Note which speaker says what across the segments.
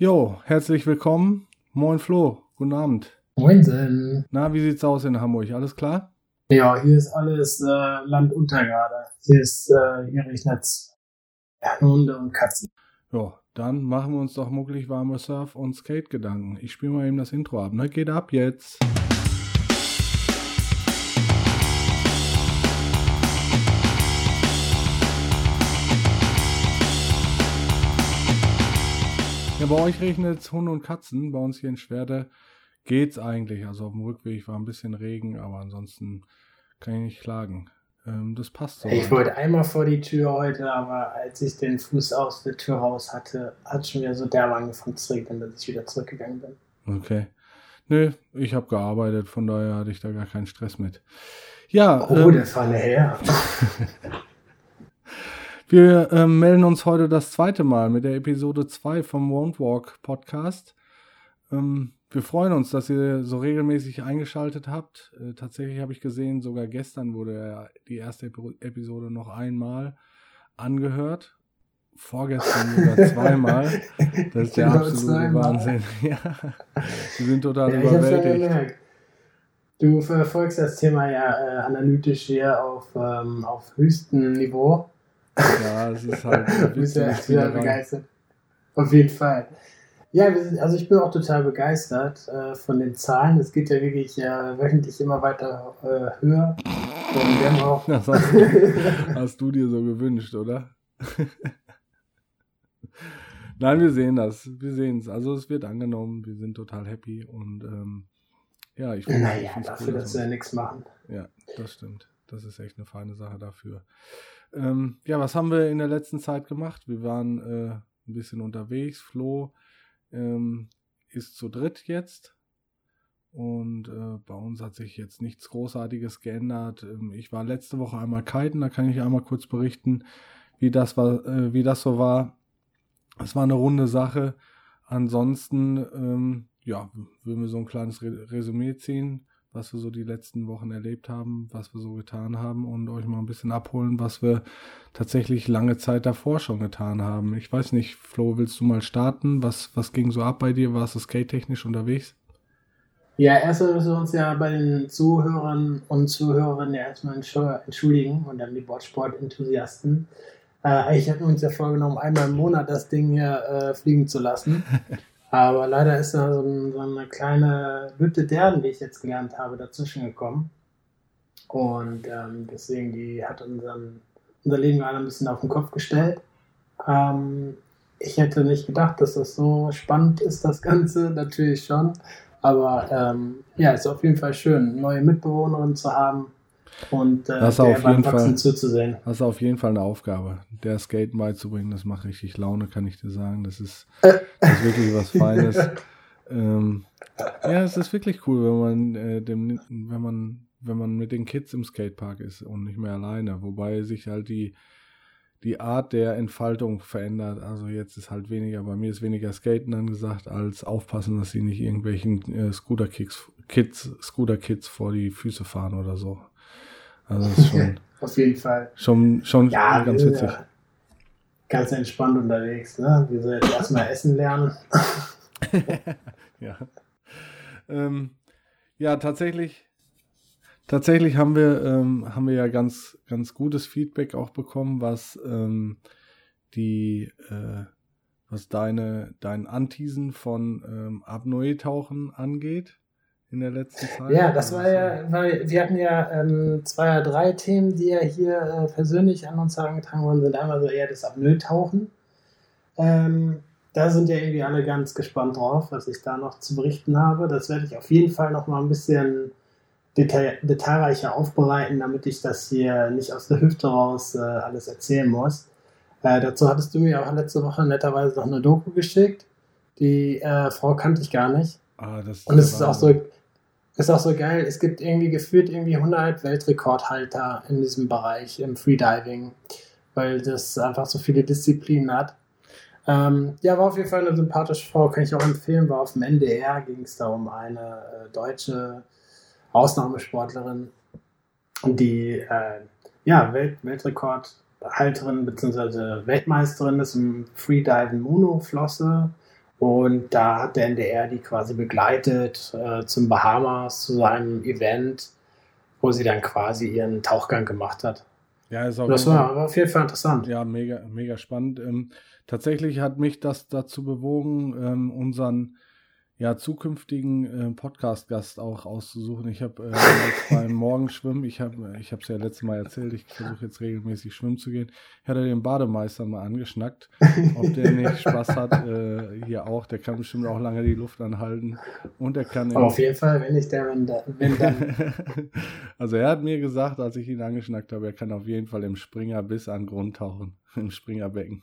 Speaker 1: Jo, herzlich willkommen. Moin Flo, guten Abend.
Speaker 2: Moinsen.
Speaker 1: Na, wie sieht's aus in Hamburg? Alles klar?
Speaker 2: Ja, hier ist alles äh, Land unter gerade. Hier ist, äh, hier regnet's. Hunde und Katzen.
Speaker 1: Ja, dann machen wir uns doch mucklig warme Surf- und Skate-Gedanken. Ich spiele mal eben das Intro ab, ne? Geht ab jetzt. Ja, bei euch regnet es Hunde und Katzen. Bei uns hier in Schwerde geht's eigentlich. Also auf dem Rückweg war ein bisschen Regen, aber ansonsten kann ich nicht klagen. Ähm, das passt so.
Speaker 2: Ich wollte einmal vor die Tür heute, aber als ich den Fuß aus der Tür raus hatte, hat schon wieder so derbe angefangen zu regnen, dass ich wieder zurückgegangen bin.
Speaker 1: Okay. Nö, ich habe gearbeitet, von daher hatte ich da gar keinen Stress mit. Ja.
Speaker 2: Oh, ähm, der Falle her.
Speaker 1: Wir äh, melden uns heute das zweite Mal mit der Episode 2 vom Won't Walk Podcast. Ähm, wir freuen uns, dass ihr so regelmäßig eingeschaltet habt. Äh, tatsächlich habe ich gesehen, sogar gestern wurde die erste Ep Episode noch einmal angehört. Vorgestern sogar zweimal. Das ist der absolute Wahnsinn. ja, wir sind total ja, überwältigt.
Speaker 2: Du verfolgst das Thema ja äh, analytisch hier auf, ähm, auf höchstem Niveau.
Speaker 1: Ja, es ist halt. du
Speaker 2: bist ja wieder begeistert. Auf jeden Fall. Ja, sind, also ich bin auch total begeistert äh, von den Zahlen. Es geht ja wirklich äh, wöchentlich immer weiter äh, höher. Und wir haben auch
Speaker 1: das hast, hast du dir so gewünscht, oder? Nein, wir sehen das. Wir sehen es. Also es wird angenommen. Wir sind total happy und ähm, ja, ich
Speaker 2: finde Naja, dafür, cool, dass wir ja nichts machen.
Speaker 1: Ja, das stimmt. Das ist echt eine feine Sache dafür. Ähm, ja, was haben wir in der letzten Zeit gemacht? Wir waren äh, ein bisschen unterwegs. Flo ähm, ist zu dritt jetzt. Und äh, bei uns hat sich jetzt nichts Großartiges geändert. Ähm, ich war letzte Woche einmal kiten, da kann ich einmal kurz berichten, wie das war, äh, wie das so war. Es war eine runde Sache. Ansonsten, ähm, ja, würden wir so ein kleines Resümee ziehen was wir so die letzten Wochen erlebt haben, was wir so getan haben und euch mal ein bisschen abholen, was wir tatsächlich lange Zeit davor schon getan haben. Ich weiß nicht, Flo, willst du mal starten? Was, was ging so ab bei dir? Warst du skate-technisch unterwegs?
Speaker 2: Ja, erstmal müssen wir uns ja bei den Zuhörern und Zuhörerinnen ja erstmal entschuldigen und dann die Bordsport-Enthusiasten. Äh, eigentlich hatten wir uns ja vorgenommen, einmal im Monat das Ding hier äh, fliegen zu lassen. Aber leider ist da so, ein, so eine kleine Hütte Derden, die ich jetzt gelernt habe, dazwischen gekommen. Und ähm, deswegen, die hat unseren, unser Leben gerade ein bisschen auf den Kopf gestellt. Ähm, ich hätte nicht gedacht, dass das so spannend ist, das Ganze, natürlich schon. Aber ähm, ja, ist auf jeden Fall schön, neue Mitbewohnerin zu haben und äh,
Speaker 1: das auf jeden Fall,
Speaker 2: zuzusehen.
Speaker 1: Das ist auf jeden Fall eine Aufgabe, der Skate beizubringen. Das macht richtig Laune, kann ich dir sagen. Das ist, das ist wirklich was Feines. ähm, ja, es ist wirklich cool, wenn man äh, dem, wenn man, wenn man mit den Kids im Skatepark ist und nicht mehr alleine. Wobei sich halt die die Art der Entfaltung verändert. Also jetzt ist halt weniger, bei mir ist weniger Skaten angesagt, als aufpassen, dass sie nicht irgendwelchen äh, Scooter-Kids Kids, Scooter-Kids vor die Füße fahren oder so. Also das ist schon.
Speaker 2: Auf jeden Fall.
Speaker 1: Schon, schon ja, ganz witzig. Ja,
Speaker 2: ganz entspannt unterwegs, ne? Wir sollen jetzt erstmal essen lernen.
Speaker 1: ja. Ähm, ja, tatsächlich. Tatsächlich haben wir, ähm, haben wir ja ganz, ganz gutes Feedback auch bekommen, was ähm, die, äh, was deine, dein Anteasen von ähm, Apnoe-Tauchen angeht in der letzten Zeit?
Speaker 2: Ja, das war ja, weil wir hatten ja ähm, zwei oder drei Themen, die ja hier äh, persönlich an uns herangetragen worden sind. Einmal so eher das Apnoe-Tauchen. Ähm, da sind ja irgendwie alle ganz gespannt drauf, was ich da noch zu berichten habe. Das werde ich auf jeden Fall noch mal ein bisschen detail detailreicher aufbereiten, damit ich das hier nicht aus der Hüfte raus äh, alles erzählen muss. Äh, dazu hattest du mir auch letzte Woche netterweise noch eine Doku geschickt. Die äh, Frau kannte ich gar nicht.
Speaker 1: Ah, das
Speaker 2: Und es ist auch so, ist auch so geil. Es gibt irgendwie gefühlt irgendwie 100 Weltrekordhalter in diesem Bereich im Freediving, weil das einfach so viele Disziplinen hat. Ähm, ja, war auf jeden Fall eine sympathische Frau, kann ich auch empfehlen. War auf dem NDR, ging es da um eine äh, deutsche Ausnahmesportlerin, die äh, ja, Welt Weltrekordhalterin bzw. Weltmeisterin ist im Freediven Monoflosse Und da hat der NDR die quasi begleitet äh, zum Bahamas, zu seinem Event, wo sie dann quasi ihren Tauchgang gemacht hat.
Speaker 1: Ja, ist auch
Speaker 2: das war, war auf jeden Fall interessant.
Speaker 1: Ja, mega, mega spannend. Ähm, tatsächlich hat mich das dazu bewogen, ähm, unseren ja, zukünftigen äh, Podcast-Gast auch auszusuchen. Ich habe äh, beim Morgenschwimmen, ich habe ich es ja letztes Mal erzählt, ich versuche jetzt regelmäßig schwimmen zu gehen. Ich hatte den Bademeister mal angeschnackt, ob der nicht Spaß hat. Äh, hier auch, der kann bestimmt auch lange die Luft anhalten. Und er kann.
Speaker 2: auf jeden Fall, wenn ich der, wenn, da, wenn dann.
Speaker 1: also er hat mir gesagt, als ich ihn angeschnackt habe, er kann auf jeden Fall im Springer bis an Grund tauchen. Im Springerbecken.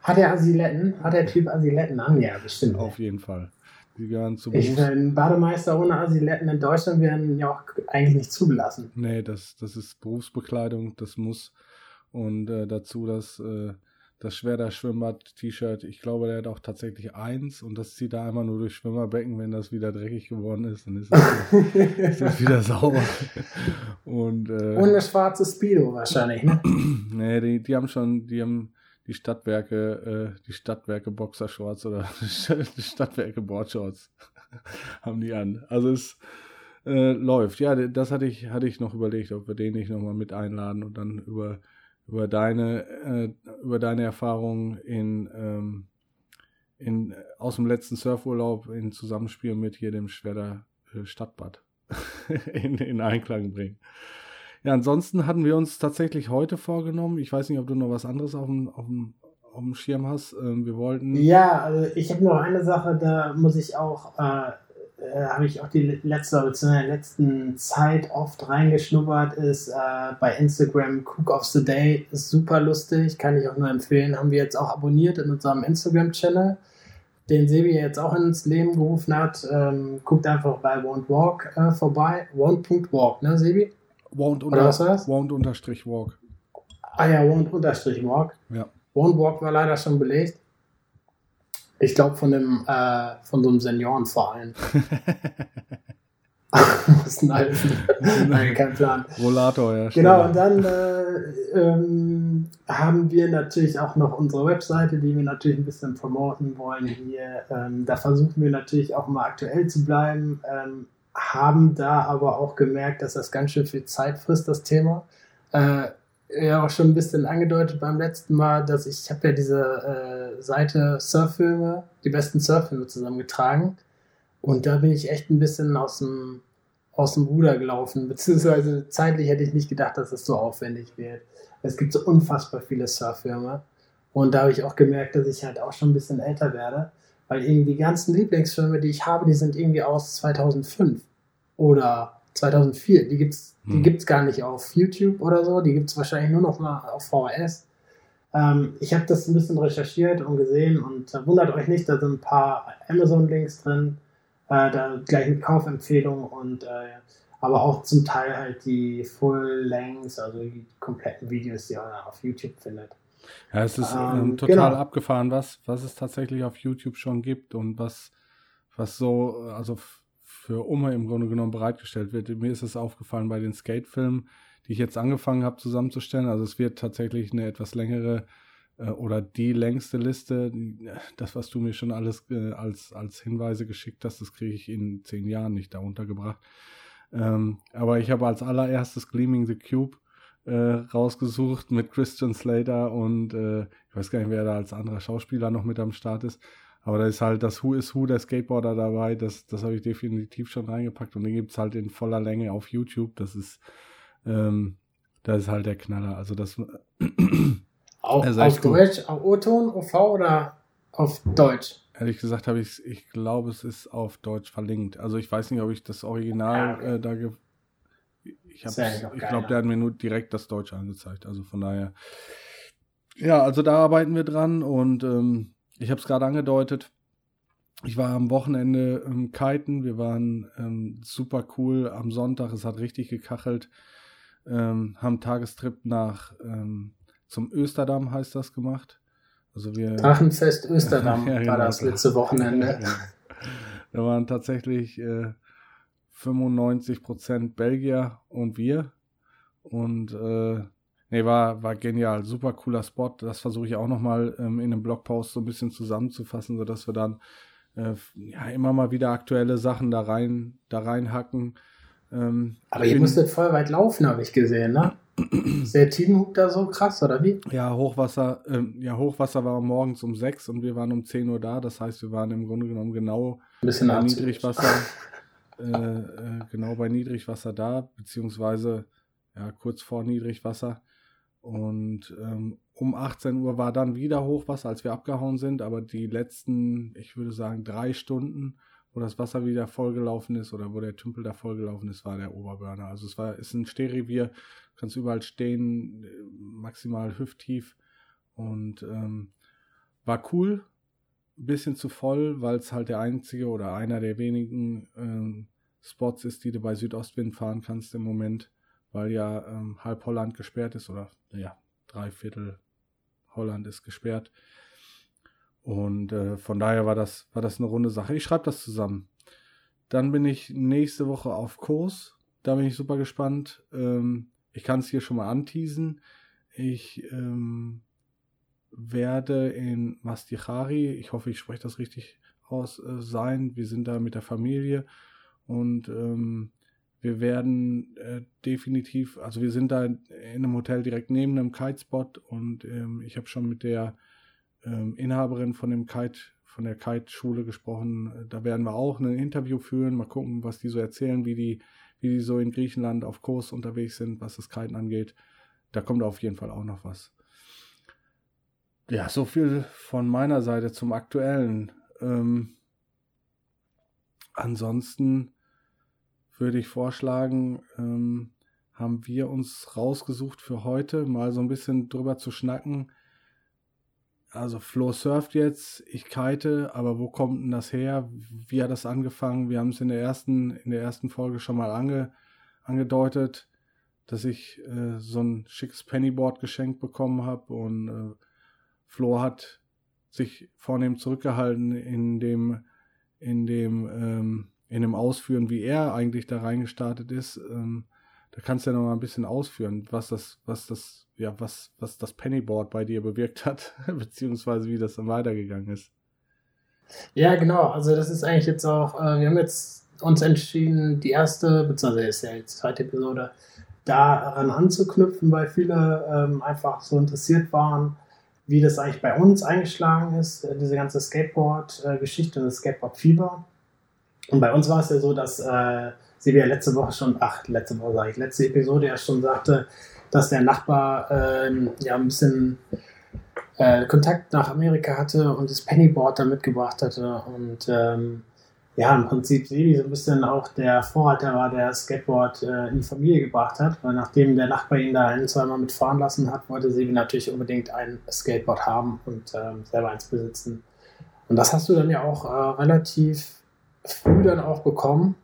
Speaker 2: hat er Asiletten? Hat der Typ Asiletten an? Ja, bestimmt.
Speaker 1: Auf jeden Fall. Die gehören zu
Speaker 2: Ich meine, Bademeister ohne Asiletten in Deutschland werden ja auch eigentlich nicht zugelassen.
Speaker 1: Nee, das, das ist Berufsbekleidung, das muss. Und äh, dazu das, äh, das Schwerter Schwimmbad-T-Shirt. Ich glaube, der hat auch tatsächlich eins und das zieht er einmal nur durch Schwimmerbecken, wenn das wieder dreckig geworden ist, dann ist das, ist das wieder sauber. Und, äh,
Speaker 2: und eine schwarze Speedo wahrscheinlich, ne?
Speaker 1: nee, die, die haben schon, die haben die Stadtwerke, äh, die Stadtwerke Boxershorts oder die Stadtwerke Boardshorts haben die an. Also es äh, läuft. Ja, das hatte ich, hatte ich noch überlegt, ob wir den nicht nochmal mit einladen und dann über, über deine, äh, über deine Erfahrungen in, ähm, in, aus dem letzten Surfurlaub in Zusammenspiel mit hier dem Schwerder äh, Stadtbad in, in Einklang bringen. Ja, ansonsten hatten wir uns tatsächlich heute vorgenommen. Ich weiß nicht, ob du noch was anderes auf dem, auf dem, auf dem Schirm hast. Ähm, wir wollten.
Speaker 2: Ja, also ich habe noch eine Sache, da muss ich auch, äh, äh, habe ich auch die letzte, beziehungsweise in der letzten Zeit oft reingeschnuppert, ist äh, bei Instagram Cook of the Day. Ist super lustig, kann ich auch nur empfehlen. Haben wir jetzt auch abonniert in unserem Instagram-Channel den Sebi jetzt auch ins Leben gerufen hat. Ähm, guckt einfach bei Won't Walk äh, vorbei. Won't.walk, ne, Sebi?
Speaker 1: Won't, unter, Won't unterstrich Walk.
Speaker 2: Ah ja, Won't unterstrich Walk.
Speaker 1: Ja.
Speaker 2: Won't Walk war leider schon belegt. Ich glaube von dem äh, von so einem Seniorenverein. Was Nein, kein Plan.
Speaker 1: Rollator, ja.
Speaker 2: Genau, und dann äh, ähm, haben wir natürlich auch noch unsere Webseite, die wir natürlich ein bisschen promoten wollen hier. Ähm, da versuchen wir natürlich auch mal aktuell zu bleiben. Ähm, haben da aber auch gemerkt, dass das ganz schön viel Zeit frisst, das Thema. Äh, ja, auch schon ein bisschen angedeutet beim letzten Mal, dass ich, ich habe ja diese äh, Seite Surffilme, die besten Surffilme zusammengetragen. Und da bin ich echt ein bisschen aus dem, aus dem Ruder gelaufen, beziehungsweise zeitlich hätte ich nicht gedacht, dass es so aufwendig wird. Es gibt so unfassbar viele Surffilme. Und da habe ich auch gemerkt, dass ich halt auch schon ein bisschen älter werde. Weil irgendwie die ganzen Lieblingsfilme, die ich habe, die sind irgendwie aus 2005 oder 2004. Die gibt's, die hm. gibt's gar nicht auf YouTube oder so. Die gibt es wahrscheinlich nur noch mal auf VHS. Ähm, ich habe das ein bisschen recherchiert und gesehen und äh, wundert euch nicht, da sind ein paar Amazon-Links drin, äh, da gleich mit Kaufempfehlungen und äh, aber auch zum Teil halt die Full-Lengths, also die kompletten Videos, die ihr auf YouTube findet.
Speaker 1: Ja, es ist ähm, ähm, total genau. abgefahren, was, was es tatsächlich auf YouTube schon gibt und was, was so, also für Oma im Grunde genommen bereitgestellt wird. Mir ist es aufgefallen bei den Skate-Filmen, die ich jetzt angefangen habe zusammenzustellen. Also es wird tatsächlich eine etwas längere äh, oder die längste Liste. Das, was du mir schon alles äh, als, als Hinweise geschickt hast, das kriege ich in zehn Jahren nicht da untergebracht. Ähm, aber ich habe als allererstes Gleaming the Cube äh, rausgesucht mit Christian Slater und äh, ich weiß gar nicht, wer da als anderer Schauspieler noch mit am Start ist. Aber da ist halt das Who is Who der Skateboarder dabei. Das, das habe ich definitiv schon reingepackt. Und den gibt es halt in voller Länge auf YouTube. Das ist, ähm, das ist halt der Knaller. Also das.
Speaker 2: Auch auf Deutsch, auf O-Ton, OV oder auf Deutsch?
Speaker 1: Ehrlich gesagt habe ich ich glaube, es ist auf Deutsch verlinkt. Also ich weiß nicht, ob ich das Original ja, okay. äh, da ich, ich glaube, der hat mir nur direkt das Deutsche angezeigt. Also von daher. Ja, also da arbeiten wir dran und ähm, ich habe es gerade angedeutet. Ich war am Wochenende im Kiten. Wir waren ähm, super cool am Sonntag. Es hat richtig gekachelt. Ähm, haben Tagestrip nach ähm, zum Österdamm heißt das gemacht. Also wir
Speaker 2: Drachenfest Österdamm ja, genau. war das letzte Wochenende. Ja.
Speaker 1: Da waren tatsächlich äh, 95% Belgier und wir. Und äh, Nee, war, war genial. Super cooler Spot. Das versuche ich auch nochmal ähm, in einem Blogpost so ein bisschen zusammenzufassen, sodass wir dann äh, ja immer mal wieder aktuelle Sachen da rein, da reinhacken.
Speaker 2: Ähm, Aber ihr musstet voll weit laufen, habe ich gesehen, ne? Ist der Tidenhub da so krass, oder wie?
Speaker 1: Ja, Hochwasser, ähm, ja, Hochwasser war morgens um 6 und wir waren um 10 Uhr da. Das heißt, wir waren im Grunde genommen genau
Speaker 2: ein bisschen
Speaker 1: Niedrigwasser, äh, äh, genau bei Niedrigwasser da, beziehungsweise ja, kurz vor Niedrigwasser. Und ähm, um 18 Uhr war dann wieder Hochwasser, als wir abgehauen sind, aber die letzten, ich würde sagen, drei Stunden wo das Wasser wieder vollgelaufen ist oder wo der Tümpel da vollgelaufen ist, war der Oberburner. Also es war, ist ein Stehrevier, kannst überall stehen, maximal hüfttief und ähm, war cool, bisschen zu voll, weil es halt der einzige oder einer der wenigen ähm, Spots ist, die du bei Südostwind fahren kannst im Moment, weil ja ähm, halb Holland gesperrt ist oder ja, drei Viertel Holland ist gesperrt. Und äh, von daher war das, war das eine runde Sache. Ich schreibe das zusammen. Dann bin ich nächste Woche auf Kurs. Da bin ich super gespannt. Ähm, ich kann es hier schon mal anteasen. Ich ähm, werde in Mastichari, ich hoffe, ich spreche das richtig aus, äh, sein. Wir sind da mit der Familie und ähm, wir werden äh, definitiv, also wir sind da in einem Hotel direkt neben einem Kitespot und ähm, ich habe schon mit der ähm, Inhaberin von dem Kite, von der Kite-Schule gesprochen. Da werden wir auch ein Interview führen, mal gucken, was die so erzählen, wie die, wie die so in Griechenland auf Kurs unterwegs sind, was das Kiten angeht. Da kommt auf jeden Fall auch noch was. Ja, so viel von meiner Seite zum Aktuellen. Ähm, ansonsten würde ich vorschlagen, ähm, haben wir uns rausgesucht für heute, mal so ein bisschen drüber zu schnacken, also Flo surft jetzt, ich kite, aber wo kommt denn das her? Wie hat das angefangen? Wir haben es in der ersten, in der ersten Folge schon mal ange, angedeutet, dass ich äh, so ein schickes Pennyboard geschenkt bekommen habe und äh, Flo hat sich vornehm zurückgehalten in dem, in dem, ähm, in dem Ausführen, wie er eigentlich da reingestartet ist. Ähm, da kannst du ja noch mal ein bisschen ausführen, was das, was das, ja, was, was das Pennyboard bei dir bewirkt hat, beziehungsweise wie das dann weitergegangen ist.
Speaker 2: Ja, genau. Also das ist eigentlich jetzt auch, äh, wir haben jetzt uns entschieden, die erste, beziehungsweise ist ja jetzt die zweite Episode, daran anzuknüpfen, weil viele ähm, einfach so interessiert waren, wie das eigentlich bei uns eingeschlagen ist, äh, diese ganze Skateboard-Geschichte und das Skateboard-Fieber. Und bei uns war es ja so, dass äh, sie ja letzte Woche schon, ach, letzte Woche sage ich, letzte Episode ja schon sagte, dass der Nachbar ähm, ja ein bisschen äh, Kontakt nach Amerika hatte und das Pennyboard da mitgebracht hatte und ähm, ja, im Prinzip Sebi so ein bisschen auch der Vorreiter war, der Skateboard äh, in die Familie gebracht hat, weil nachdem der Nachbar ihn da ein, zweimal mitfahren lassen hat, wollte Sebi natürlich unbedingt ein Skateboard haben und ähm, selber eins besitzen. Und das hast du dann ja auch äh, relativ früh dann auch bekommen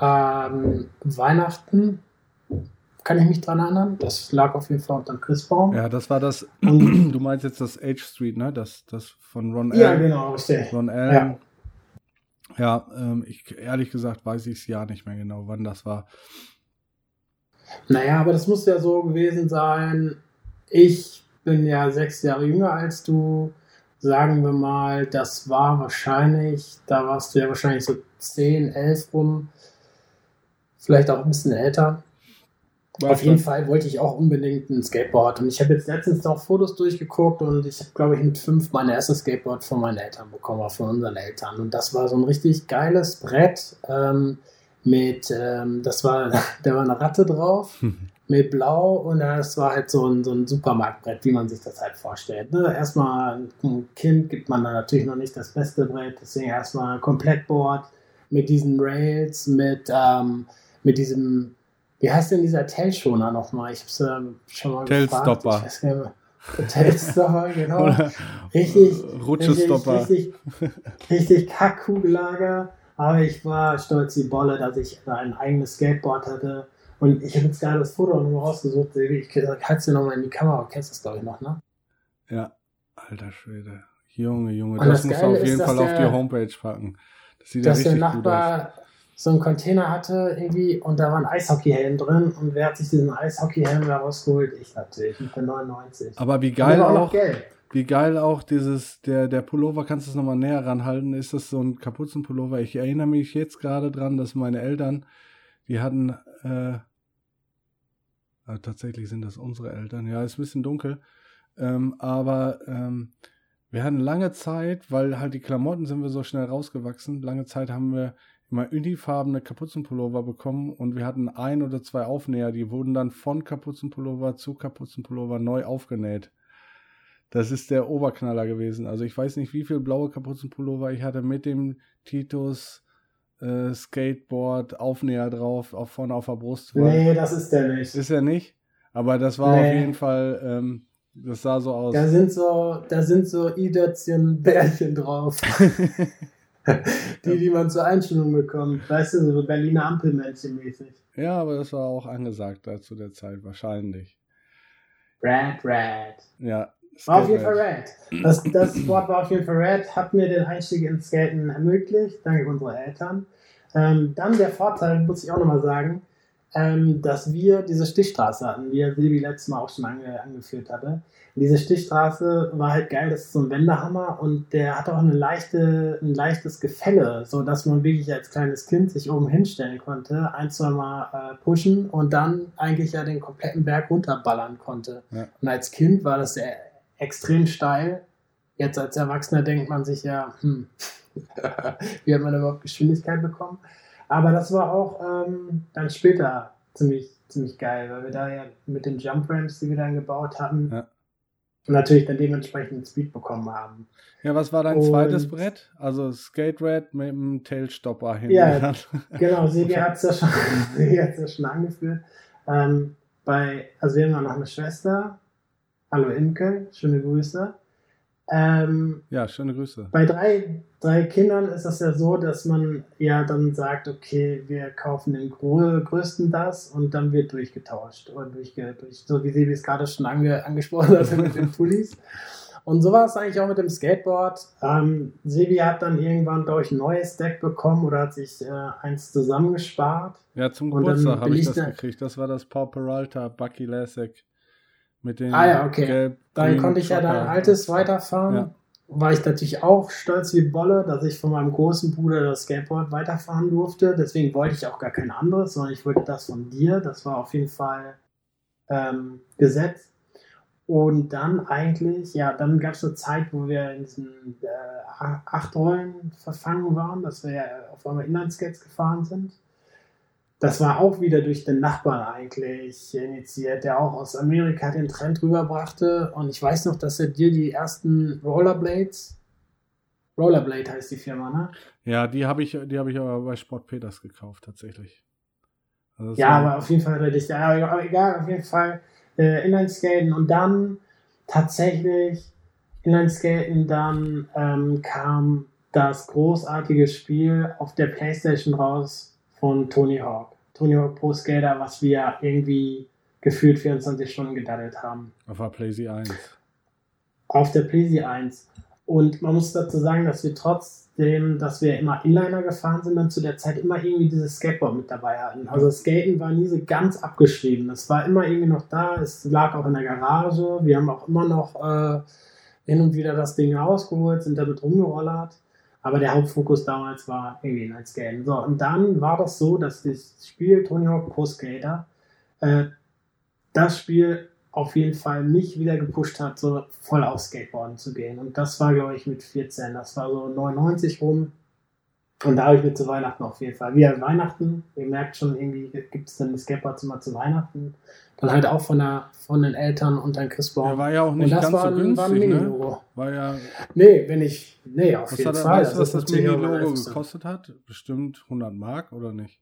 Speaker 2: ähm, Weihnachten kann ich mich dran erinnern. Das lag auf jeden Fall unter dem Christbaum.
Speaker 1: Ja, das war das. du meinst jetzt das H Street, ne? Das, das von Ron
Speaker 2: Allen. Ja, genau, richtig.
Speaker 1: Ron Allen. Ja, ja ähm, ich ehrlich gesagt weiß ich es ja nicht mehr genau, wann das war.
Speaker 2: Naja, aber das muss ja so gewesen sein. Ich bin ja sechs Jahre jünger als du. Sagen wir mal, das war wahrscheinlich, da warst du ja wahrscheinlich so 10, 11 rum vielleicht auch ein bisschen älter. Was Auf jeden Fall wollte ich auch unbedingt ein Skateboard. Und ich habe jetzt letztens noch Fotos durchgeguckt und ich habe, glaube ich, mit fünf mein erstes Skateboard von meinen Eltern bekommen, auch von unseren Eltern. Und das war so ein richtig geiles Brett ähm, mit, ähm, das war, da war eine Ratte drauf. mit Blau und das war halt so ein, so ein Supermarktbrett, wie man sich das halt vorstellt. Ne? Erstmal ein Kind gibt man da natürlich noch nicht das beste Brett, deswegen erstmal ein Komplettboard mit diesen Rails, mit ähm, mit diesem, wie heißt denn dieser Tailschoner nochmal? Ich hab's ähm, schon mal
Speaker 1: Tailstopper.
Speaker 2: gefragt. Tailstopper, genau. richtig,
Speaker 1: Rutschestopper.
Speaker 2: Richtig, richtig, richtig Kackkugelager. Aber ich war stolz wie Bolle, dass ich ein eigenes Skateboard hatte. Und ich habe jetzt gerade das Foto nochmal rausgesucht. Ich halte es dir nochmal in die Kamera. Du kennst das, glaube ich, noch, ne?
Speaker 1: Ja, alter Schwede. Junge, Junge, das, das musst du auf jeden Fall auf die Homepage packen.
Speaker 2: Das sieht ja richtig der Nachbar, gut aus so einen Container hatte irgendwie und da war ein Eishockeyhelm drin und wer hat sich diesen Eishockeyhelm da rausgeholt? Ich natürlich, mit der 99.
Speaker 1: Aber wie geil
Speaker 2: auch,
Speaker 1: auch, wie geil auch dieses, der, der Pullover, kannst du es nochmal näher ranhalten, ist das so ein Kapuzenpullover? Ich erinnere mich jetzt gerade dran, dass meine Eltern, die hatten, äh, also tatsächlich sind das unsere Eltern, ja, ist ein bisschen dunkel, ähm, aber ähm, wir hatten lange Zeit, weil halt die Klamotten sind wir so schnell rausgewachsen, lange Zeit haben wir immer unifarbene Kapuzenpullover bekommen und wir hatten ein oder zwei Aufnäher, die wurden dann von Kapuzenpullover zu Kapuzenpullover neu aufgenäht. Das ist der Oberknaller gewesen. Also ich weiß nicht, wie viel blaue Kapuzenpullover ich hatte mit dem Titus äh, Skateboard Aufnäher drauf, auch vorne auf der Brust.
Speaker 2: Nee, das ist der nicht.
Speaker 1: Ist er nicht? Aber das war
Speaker 2: Nee.
Speaker 1: auf jeden Fall, ähm, das sah so aus.
Speaker 2: Da sind so, da sind so i-Dötzchen Bärchen drauf, die, die man zur Einstellung bekommt. Weißt du, so Berliner Ampelmännchen mäßig.
Speaker 1: ja, aber das war auch angesagt da zu der Zeit, wahrscheinlich.
Speaker 2: Red, red.
Speaker 1: Ja.
Speaker 2: War auf jeden Fall red. Das, das Sport war auf jeden Fall red, hat mir den Einstieg ins Skaten ermöglicht, dank unserer Eltern. Ähm, dann der Vorteil, muss ich auch nochmal sagen, ähm, dass wir diese Stichstraße hatten, ja Silvi letztes Mal auch schon ange, angeführt hatte. Diese Stichstraße war halt geil, das ist so ein Wendehammer und der hat auch eine leichte, ein leichtes Gefälle, so dass man wirklich als kleines Kind sich oben hinstellen konnte, ein, zwei Mal äh, pushen und dann eigentlich ja den kompletten Berg runterballern konnte.
Speaker 1: Ja.
Speaker 2: Und als Kind war das sehr extrem steil. Jetzt als Erwachsener denkt man sich ja, hm, wie hat man überhaupt Geschwindigkeit bekommen? Aber das war auch ähm, dann später ziemlich, ziemlich geil, weil wir da ja mit den Jump Ramps, die wir dann gebaut hatten,
Speaker 1: Ja.
Speaker 2: natürlich dann dementsprechend Speed bekommen haben.
Speaker 1: Ja, was war dein
Speaker 2: Und-
Speaker 1: zweites Brett? Also Skate Red mit dem Tailstopper hinten.
Speaker 2: Ja,
Speaker 1: dran.
Speaker 2: Genau, Sebi hat es ja schon, hat's ja schon angeführt. Ähm, bei, also wir haben noch eine Schwester. Hallo Imke, schöne Grüße. Ähm,
Speaker 1: ja, schöne Grüße.
Speaker 2: bei drei, drei Kindern ist das ja so, dass man ja dann sagt, okay, wir kaufen den grö größten das und dann wird durchgetauscht. Oder durchge durch, so wie Sebi es gerade schon ange angesprochen hat mit den Pullis. Und so war es eigentlich auch mit dem Skateboard. Ähm, Sebi hat dann irgendwann, glaube ich, ein neues Deck bekommen oder hat sich äh, eins zusammengespart.
Speaker 1: Ja, zum Geburtstag habe ich das
Speaker 2: da-
Speaker 1: gekriegt. Das war das Paul Peralta Bucky Lasek mit den
Speaker 2: Ah ja, okay.
Speaker 1: gelb
Speaker 2: Dann konnte ich ja dein altes weiterfahren.
Speaker 1: Ja.
Speaker 2: War ich natürlich auch stolz wie Bolle, dass ich von meinem großen Bruder das Skateboard weiterfahren durfte. Deswegen wollte ich auch gar kein anderes, sondern ich wollte das von dir. Das war auf jeden Fall ähm, Gesetz. Und dann eigentlich, ja, dann gab es eine Zeit, wo wir in diesen äh, acht Rollen verfangen waren, dass wir ja auf einmal Inlineskates gefahren sind. Das war auch wieder durch den Nachbarn eigentlich initiiert, der auch aus Amerika den Trend rüberbrachte. Und ich weiß noch, dass er dir die ersten Rollerblades, Rollerblade heißt die Firma, ne?
Speaker 1: Ja, die habe ich, die habe ich aber bei Sport Peters gekauft, tatsächlich. Also
Speaker 2: Ja, aber auf jeden Fall hat er dich, ja, aber egal, auf jeden Fall äh, Inlineskaten und dann tatsächlich Inlineskaten, dann ähm, kam das großartige Spiel auf der Playstation raus von Tony Hawk. Tony Hawk Pro Skater, was wir irgendwie gefühlt 24 Stunden gedaddelt haben.
Speaker 1: auf der PlayStation 1.
Speaker 2: auf der Plesi 1. Und man muss dazu sagen, dass wir trotzdem, dass wir immer Inliner gefahren sind, dann zu der Zeit immer irgendwie dieses Skateboard mit dabei hatten. Also Skaten war nie so ganz abgeschrieben. Es war immer irgendwie noch da. Es lag auch in der Garage. Wir haben auch immer noch äh, hin und wieder das Ding rausgeholt, sind damit rumgerollert. Aber der Hauptfokus damals war irgendwie in Skaten. So, und dann war das so, dass das Spiel Tony Hawk Pro Skater äh, das Spiel auf jeden Fall mich wieder gepusht hat, so voll auf Skateboarden zu gehen. Und das war, glaube ich, mit 14. Das war so 99 rum. Und da habe ich mir zu Weihnachten auf jeden Fall. Wieder Weihnachten. Ihr merkt schon, irgendwie gibt es dann die Skateboards immer zu Weihnachten. Dann halt auch von, der, von den Eltern und dann Chris
Speaker 1: Ja, war ja auch nicht
Speaker 2: das
Speaker 1: ganz
Speaker 2: war,
Speaker 1: so
Speaker 2: ein- war ein
Speaker 1: günstig, ne? War ja,
Speaker 2: Nee, wenn ich. Nee, auf
Speaker 1: was
Speaker 2: jeden
Speaker 1: hat,
Speaker 2: Fall.
Speaker 1: weißt du, was das
Speaker 2: auch
Speaker 1: Mini-Logo gekostet hat? Bestimmt 100 Mark oder nicht?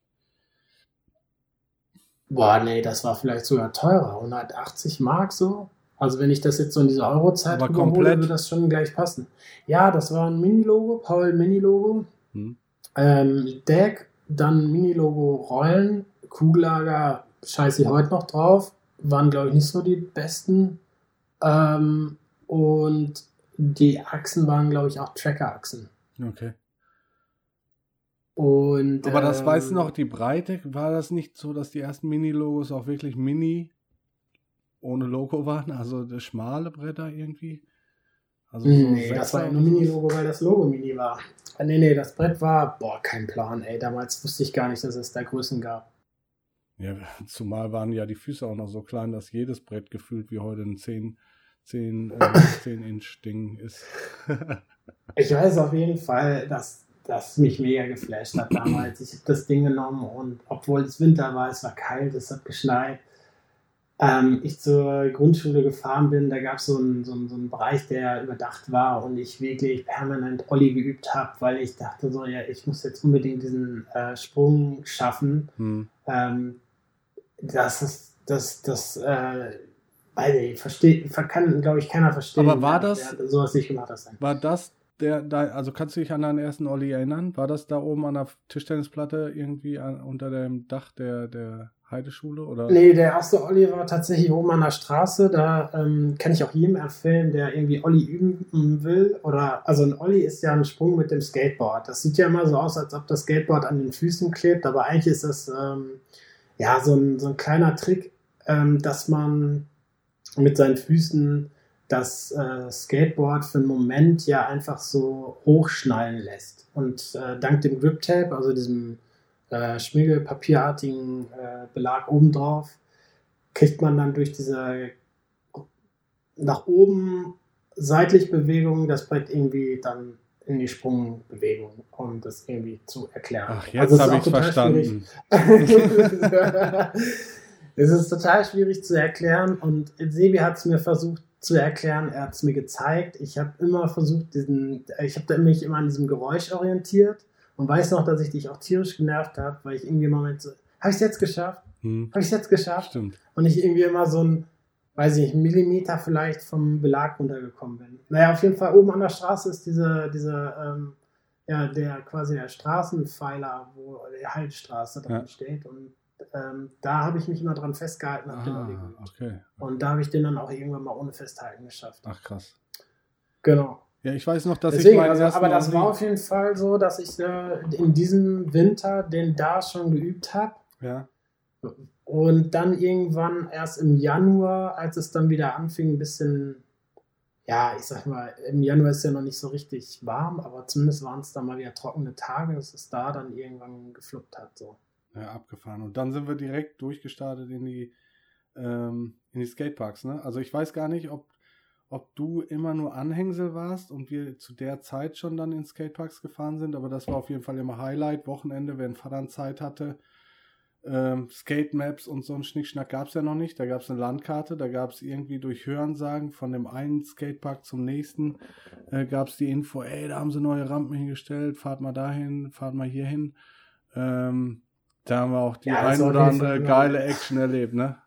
Speaker 2: Boah, nee, das war vielleicht sogar teurer. 180 Mark so. Also wenn ich das jetzt so in dieser Eurozeit
Speaker 1: komplett?
Speaker 2: würde das schon gleich passen. Ja, das war ein Mini-Logo, Paul Mini-Logo.
Speaker 1: Hm.
Speaker 2: Ähm, Deck, dann Mini-Logo Rollen, Kugellager, scheiße ich heute noch drauf. Waren, glaube ich, nicht so die besten. Ähm, und die Achsen waren, glaube ich, auch Tracker-Achsen.
Speaker 1: Okay.
Speaker 2: Und,
Speaker 1: Aber das
Speaker 2: ähm,
Speaker 1: weißt du noch, die Breite, war das nicht so, dass die ersten Mini-Logos auch wirklich Mini ohne Logo waren? Also das schmale Bretter irgendwie? Also
Speaker 2: Nee, das war ja nur? Mini-Logo, weil das Logo Mini war. Ah, Nee, nee, das Brett war, boah, kein Plan, ey. Damals wusste ich gar nicht, dass es da Größen gab.
Speaker 1: Ja, zumal waren ja die Füße auch noch so klein, dass jedes Brett gefühlt wie heute ein 10, 10, äh, 10 Inch Ding ist.
Speaker 2: Ich weiß auf jeden Fall, dass das mich mega geflasht hat damals. Ich habe das Ding genommen und obwohl es Winter war, es war kalt, es hat geschneit. Ähm, ich zur Grundschule gefahren bin, da gab so es einen, so, einen, so einen Bereich, der überdacht war und ich wirklich permanent Olli geübt habe, weil ich dachte so, ja, ich muss jetzt unbedingt diesen äh, Sprung schaffen.
Speaker 1: Hm.
Speaker 2: Ähm, das ist, das, das, äh, weiß ich, versteht, kann, glaube ich, keiner verstehen.
Speaker 1: Aber war das-
Speaker 2: der sowas nicht gemacht hat.
Speaker 1: War das der, da, also kannst du dich an deinen ersten Olli erinnern? War das da oben an der Tischtennisplatte irgendwie an, unter dem Dach der, der Heideschule? Oder?
Speaker 2: Nee, der erste Olli war tatsächlich oben an der Straße. Da ähm, kann ich auch jedem empfehlen, der irgendwie Olli üben will. Oder also ein Olli ist ja ein Sprung mit dem Skateboard. Das sieht ja immer so aus, als ob das Skateboard an den Füßen klebt, aber eigentlich ist das ähm, ja so ein, so ein kleiner Trick, ähm, dass man mit seinen Füßen das äh, Skateboard für einen Moment ja einfach so hochschnallen lässt. Und äh, dank dem Grip Tape, also diesem äh, schmiergelpapierartigen äh, Belag obendrauf, kriegt man dann durch diese nach oben seitlich Bewegung das Brett irgendwie dann in die Sprungbewegung, um das irgendwie zu erklären.
Speaker 1: Ach,
Speaker 2: Also
Speaker 1: jetzt
Speaker 2: ist
Speaker 1: habe ich verstanden.
Speaker 2: es ist total schwierig zu erklären und Sebi hat es mir versucht zu erklären, er hat es mir gezeigt. Ich habe immer versucht, diesen, ich habe mich immer an diesem Geräusch orientiert und weiß noch, dass ich dich auch tierisch genervt habe, weil ich irgendwie im Moment so, habe ich es jetzt geschafft?
Speaker 1: Hm.
Speaker 2: Habe ich es jetzt geschafft?
Speaker 1: Stimmt.
Speaker 2: Und ich irgendwie immer so ein, weiß ich nicht, Millimeter vielleicht vom Belag runtergekommen bin. Naja, auf jeden Fall oben an der Straße ist diese, diese ähm, ja, der quasi der Straßenpfeiler, wo die Haltstraße dran
Speaker 1: Ja.
Speaker 2: steht. Und ähm, da habe ich mich immer dran festgehalten.
Speaker 1: Ah,
Speaker 2: geübt.
Speaker 1: okay.
Speaker 2: Und da habe ich den dann auch irgendwann mal ohne Festhalten geschafft.
Speaker 1: Ach krass.
Speaker 2: Genau.
Speaker 1: Ja, ich weiß noch, dass ich
Speaker 2: Deswegen,
Speaker 1: meinen
Speaker 2: also, aber das war auf jeden Fall so, dass ich äh, in diesem Winter den da schon geübt habe.
Speaker 1: ja.
Speaker 2: Und dann irgendwann erst im Januar, als es dann wieder anfing, ein bisschen, ja, ich sag mal, im Januar ist ja noch nicht so richtig warm, aber zumindest waren es dann mal wieder trockene Tage, dass es da dann irgendwann gefluppt hat. So.
Speaker 1: Ja, abgefahren. Und dann sind wir direkt durchgestartet in die, ähm, in die Skateparks, ne? Also ich weiß gar nicht, ob, ob du immer nur Anhängsel warst und wir zu der Zeit schon dann in Skateparks gefahren sind, aber das war auf jeden Fall immer Highlight. Wochenende, wenn Vater Zeit hatte. Ähm, Skate Maps und so ein Schnickschnack gab es ja noch nicht. Da gab es eine Landkarte, da gab es irgendwie durch Hörensagen von dem einen Skatepark zum nächsten, äh, gab es die Info, ey, da haben sie neue Rampen hingestellt, fahrt mal dahin, fahrt mal hier hin. Ähm, da haben wir auch die
Speaker 2: Ja,
Speaker 1: ein oder andere
Speaker 2: Fall
Speaker 1: geile Action erlebt, ne?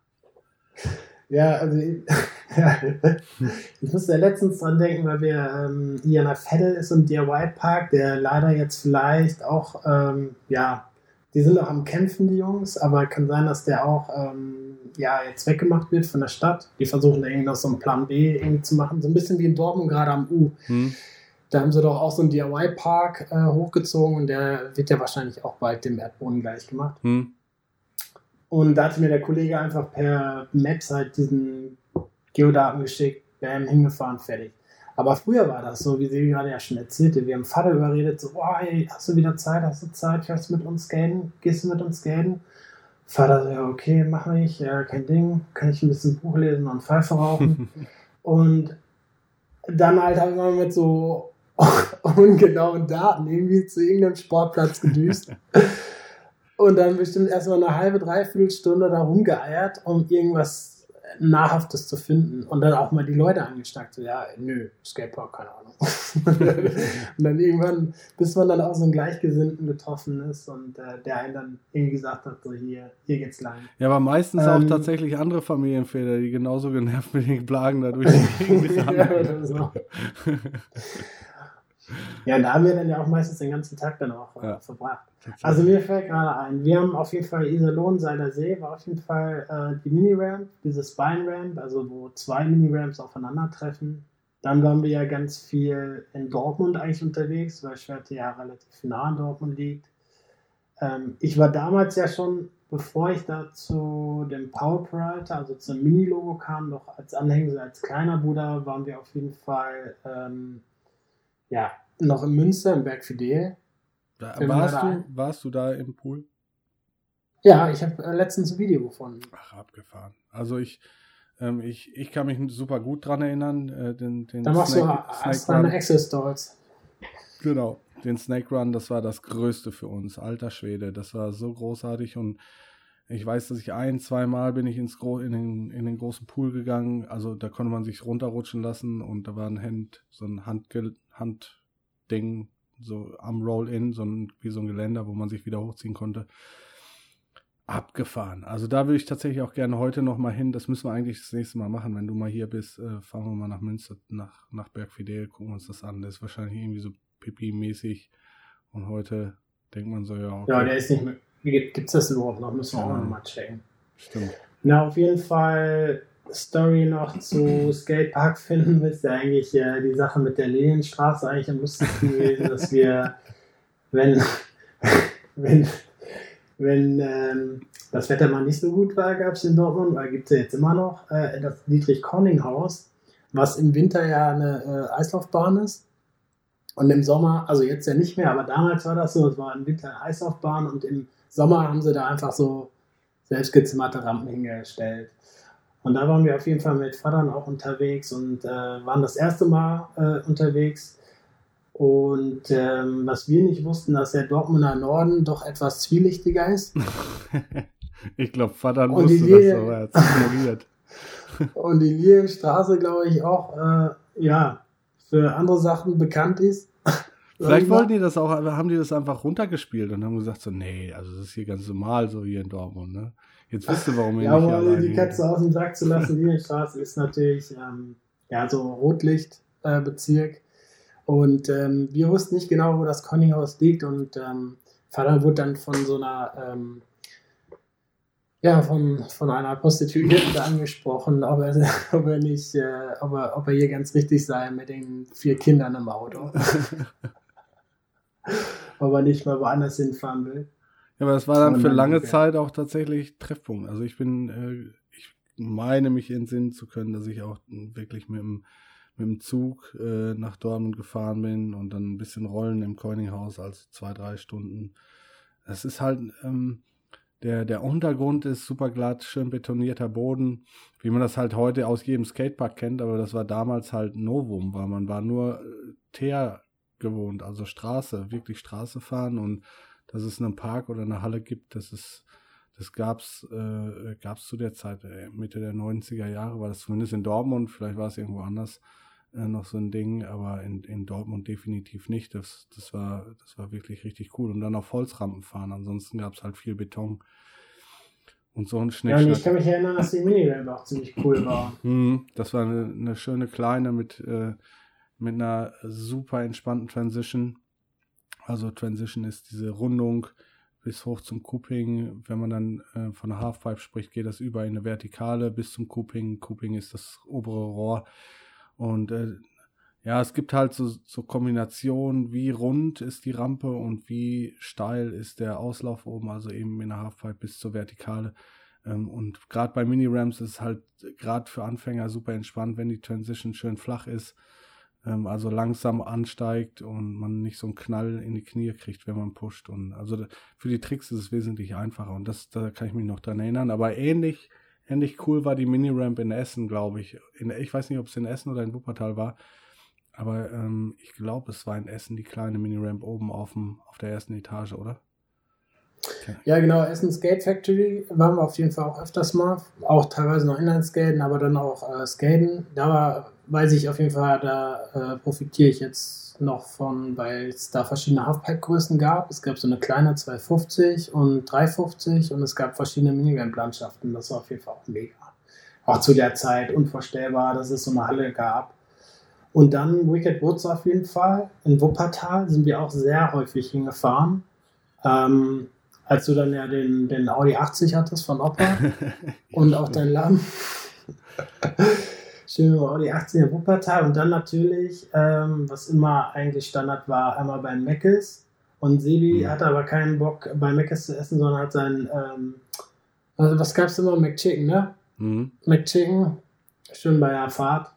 Speaker 2: Ja, also ich, ich musste letztens dran denken, weil wir ähm, der Veddel ist so ein DIY-Park, der leider jetzt vielleicht auch, ähm, ja, die sind auch am Kämpfen, die Jungs, aber kann sein, dass der auch ähm, ja, jetzt weggemacht wird von der Stadt. Die versuchen da irgendwie noch so einen Plan B irgendwie zu machen. So ein bisschen wie in Dortmund gerade am U.
Speaker 1: Hm?
Speaker 2: Da haben sie doch auch so einen DIY-Park äh, hochgezogen und der wird ja wahrscheinlich auch bald dem Erdboden gleich gemacht.
Speaker 1: Hm?
Speaker 2: Und da hatte mir der Kollege einfach per Maps halt diesen Geodaten geschickt, bam, hingefahren, fertig. Aber früher war das so, wie sie gerade ja schon erzählte. Wir haben Vater überredet, so, boah, ey, hast du wieder Zeit, hast du Zeit, fährst du mit uns skaten, gehst du mit uns skaten? Vater so, ja, okay, mach ich, ja, kein Ding, kann ich ein bisschen Buch lesen und Pfeife rauchen. und dann halt haben wir mit so ungenauen Daten irgendwie zu irgendeinem Sportplatz gedüst. Und dann bestimmt erstmal eine halbe, dreiviertel Stunde da rumgeeiert, um irgendwas Nahrhaftes zu finden. Und dann auch mal die Leute angestarkt, so, ja, nö, Skateboard, keine Ahnung. und dann irgendwann, bis man dann auch so einen Gleichgesinnten getroffen ist und äh, der einen dann irgendwie gesagt hat, so, hier, hier geht's lang.
Speaker 1: Ja, aber meistens auch
Speaker 2: Ähm,
Speaker 1: tatsächlich andere Familienväter, die genauso genervt mit den Plagen da durch die Gegend
Speaker 2: ja, oder so. ja, und da haben wir dann ja auch meistens den ganzen Tag dann auch äh,
Speaker 1: Ja.
Speaker 2: verbracht. Also mir fällt gerade ein, wir haben auf jeden Fall Iserlohn, Seiler See, war auf jeden Fall äh, die Mini-Ramp, diese Spine-Ramp, also wo zwei Mini-Ramps aufeinandertreffen. Dann waren wir ja ganz viel in Dortmund eigentlich unterwegs, weil Schwerte ja relativ nah in Dortmund liegt. ähm, ich war damals ja schon, bevor ich da zu dem PowerPrider, also zum Mini-Logo kam, noch als Anhängsel, als kleiner Bruder, waren wir auf jeden Fall ähm, ja, noch in Münster, im Berg Fidel.
Speaker 1: Da, warst, du, warst du da im Pool?
Speaker 2: Ja, ich habe äh, letztens ein Video gefunden.
Speaker 1: Ach, abgefahren. Also ich, ähm, ich, ich kann mich super gut dran erinnern. Äh, den, den
Speaker 2: da machst Snake, du deine Access Stories.
Speaker 1: Genau, den Snake Run, das war das Größte für uns. Alter Schwede, das war so großartig und ich weiß, dass ich ein, zweimal bin ich ins Gro in, den, in den großen Pool gegangen. Also da konnte man sich runterrutschen lassen und da war ein Hand, so ein Handge Handding, so am Roll-In, so ein, wie so ein Geländer, wo man sich wieder hochziehen konnte. Abgefahren. Also da würde ich tatsächlich auch gerne heute noch mal hin. Das müssen wir eigentlich das nächste Mal machen. Wenn du mal hier bist, äh, fahren wir mal nach Münster, nach, nach Bergfidel, gucken uns das an. Das ist wahrscheinlich irgendwie so Pipi-mäßig. Und heute denkt man so, ja.
Speaker 2: Okay. Ja, der ist nicht mehr. Gibt es das überhaupt noch? Müssen wir ja. auch noch mal checken.
Speaker 1: Stimmt.
Speaker 2: Na, auf jeden Fall Story noch zu Skatepark finden, ist ja eigentlich äh, die Sache mit der Lilienstraße eigentlich am lustigsten gewesen, dass wir, wenn, wenn, wenn ähm, das Wetter mal nicht so gut war, gab es in Dortmund, weil gibt es ja jetzt immer noch, äh, das Dietrich-Conning-Haus, was im Winter ja eine äh, Eislaufbahn ist. Und im Sommer, also jetzt ja nicht mehr, aber damals war das so, es war im Winter eine Eislaufbahn und im Sommer haben sie da einfach so selbstgezimmerte Rampen hingestellt. Und da waren wir auf jeden Fall mit Vatern auch unterwegs und äh, waren das erste Mal äh, unterwegs. Und ähm, was wir nicht wussten, dass der Dortmunder Norden doch etwas zwielichtiger ist.
Speaker 1: ich glaube, Vater wusste das, aber er hat ignoriert.
Speaker 2: und die Lilienstraße, glaube ich, auch äh, ja, für andere Sachen bekannt ist.
Speaker 1: Vielleicht wollten die das auch, haben die das einfach runtergespielt und haben gesagt so, nee, also das ist hier ganz normal so hier in Dortmund, ne? Jetzt wisst ihr, warum ihr
Speaker 2: ja, nicht aber die Katze aus dem Sack zu lassen, Linienstraße ist natürlich ähm, ja, so Rotlichtbezirk. Äh, und ähm, wir wussten nicht genau, wo das Conninghaus liegt. Und ähm, Vater wurde dann von so einer, ähm, ja, von, von einer Prostituierten angesprochen, ob er, ob er nicht, äh, ob, er, ob er hier ganz richtig sei mit den vier Kindern im Auto. ob er nicht mal woanders hinfahren will.
Speaker 1: Ja, aber das war dann für lange Zeit auch tatsächlich Treffpunkt. Also ich bin, äh, ich meine mich entsinnen zu können, dass ich auch wirklich mit dem, mit dem Zug äh, nach Dortmund gefahren bin und dann ein bisschen Rollen im Coininghaus, also zwei, drei Stunden. Es ist halt, ähm, der, der Untergrund ist super glatt, schön betonierter Boden, wie man das halt heute aus jedem Skatepark kennt, aber das war damals halt Novum, weil man war nur äh, Teer gewohnt, also Straße, wirklich Straße fahren und dass es einen Park oder eine Halle gibt, das ist, das gab's, äh, gab's zu der Zeit, äh, Mitte der 90er Jahre, war das zumindest in Dortmund, vielleicht war es irgendwo anders äh, noch so ein Ding, aber in, in Dortmund definitiv nicht. Das, das war, das war wirklich richtig cool. Und dann auf Holzrampen fahren, ansonsten gab es halt viel Beton. Und so ein Schnitt.
Speaker 2: Ja, und ich kann mich erinnern, dass die Miniramp auch ziemlich cool war.
Speaker 1: Hm, das war eine, eine schöne kleine mit, äh, mit einer super entspannten Transition. Also Transition ist diese Rundung bis hoch zum Couping. Wenn man dann äh, von der Halfpipe spricht, geht das über in eine Vertikale bis zum Couping. Couping ist das obere Rohr. Und äh, ja, es gibt halt so, so Kombinationen, wie rund ist die Rampe und wie steil ist der Auslauf oben, also eben in der Halfpipe bis zur Vertikale. Ähm, und gerade bei Mini-Ramps ist es halt gerade für Anfänger super entspannt, wenn die Transition schön flach ist ähm, also langsam ansteigt und man nicht so einen Knall in die Knie kriegt, wenn man pusht. Und also für die Tricks ist es wesentlich einfacher und das, da kann ich mich noch dran erinnern. Aber ähnlich, ähnlich cool war die Mini-Ramp in Essen, glaube ich. In, ich weiß nicht, ob es in Essen oder in Wuppertal war. Aber ähm, ich glaube, es war in Essen die kleine Mini-Ramp oben auf, dem, auf der ersten Etage, oder?
Speaker 2: Okay. Ja, genau. Essen Skate Factory waren wir auf jeden Fall auch öfters mal. Auch teilweise noch Inline-Skaten, aber dann auch äh, Skaten. Da war weiß ich auf jeden Fall, da äh, profitiere ich jetzt noch von, weil es da verschiedene Halfpipe-Größen gab. Es gab so eine kleine 250 und 350 und es gab verschiedene Minigame-Landschaften. Das war auf jeden Fall auch mega. Auch zu der Zeit unvorstellbar, dass es so eine Halle gab. Und dann Wicked Woods auf jeden Fall. In Wuppertal sind wir auch sehr häufig hingefahren. Ähm, als du dann ja den, den Audi 80 hattest von Opa und auch dein Lamm. Schön war die 18er Wuppertal und dann natürlich, ähm, was immer eigentlich Standard war, einmal beim Meckes Und Sebi
Speaker 1: Mhm.
Speaker 2: hatte aber keinen Bock bei Mc's zu essen, sondern hat sein, ähm, also was gab's immer? McChicken, ne?
Speaker 1: Mhm.
Speaker 2: McChicken, schön bei der Fahrt.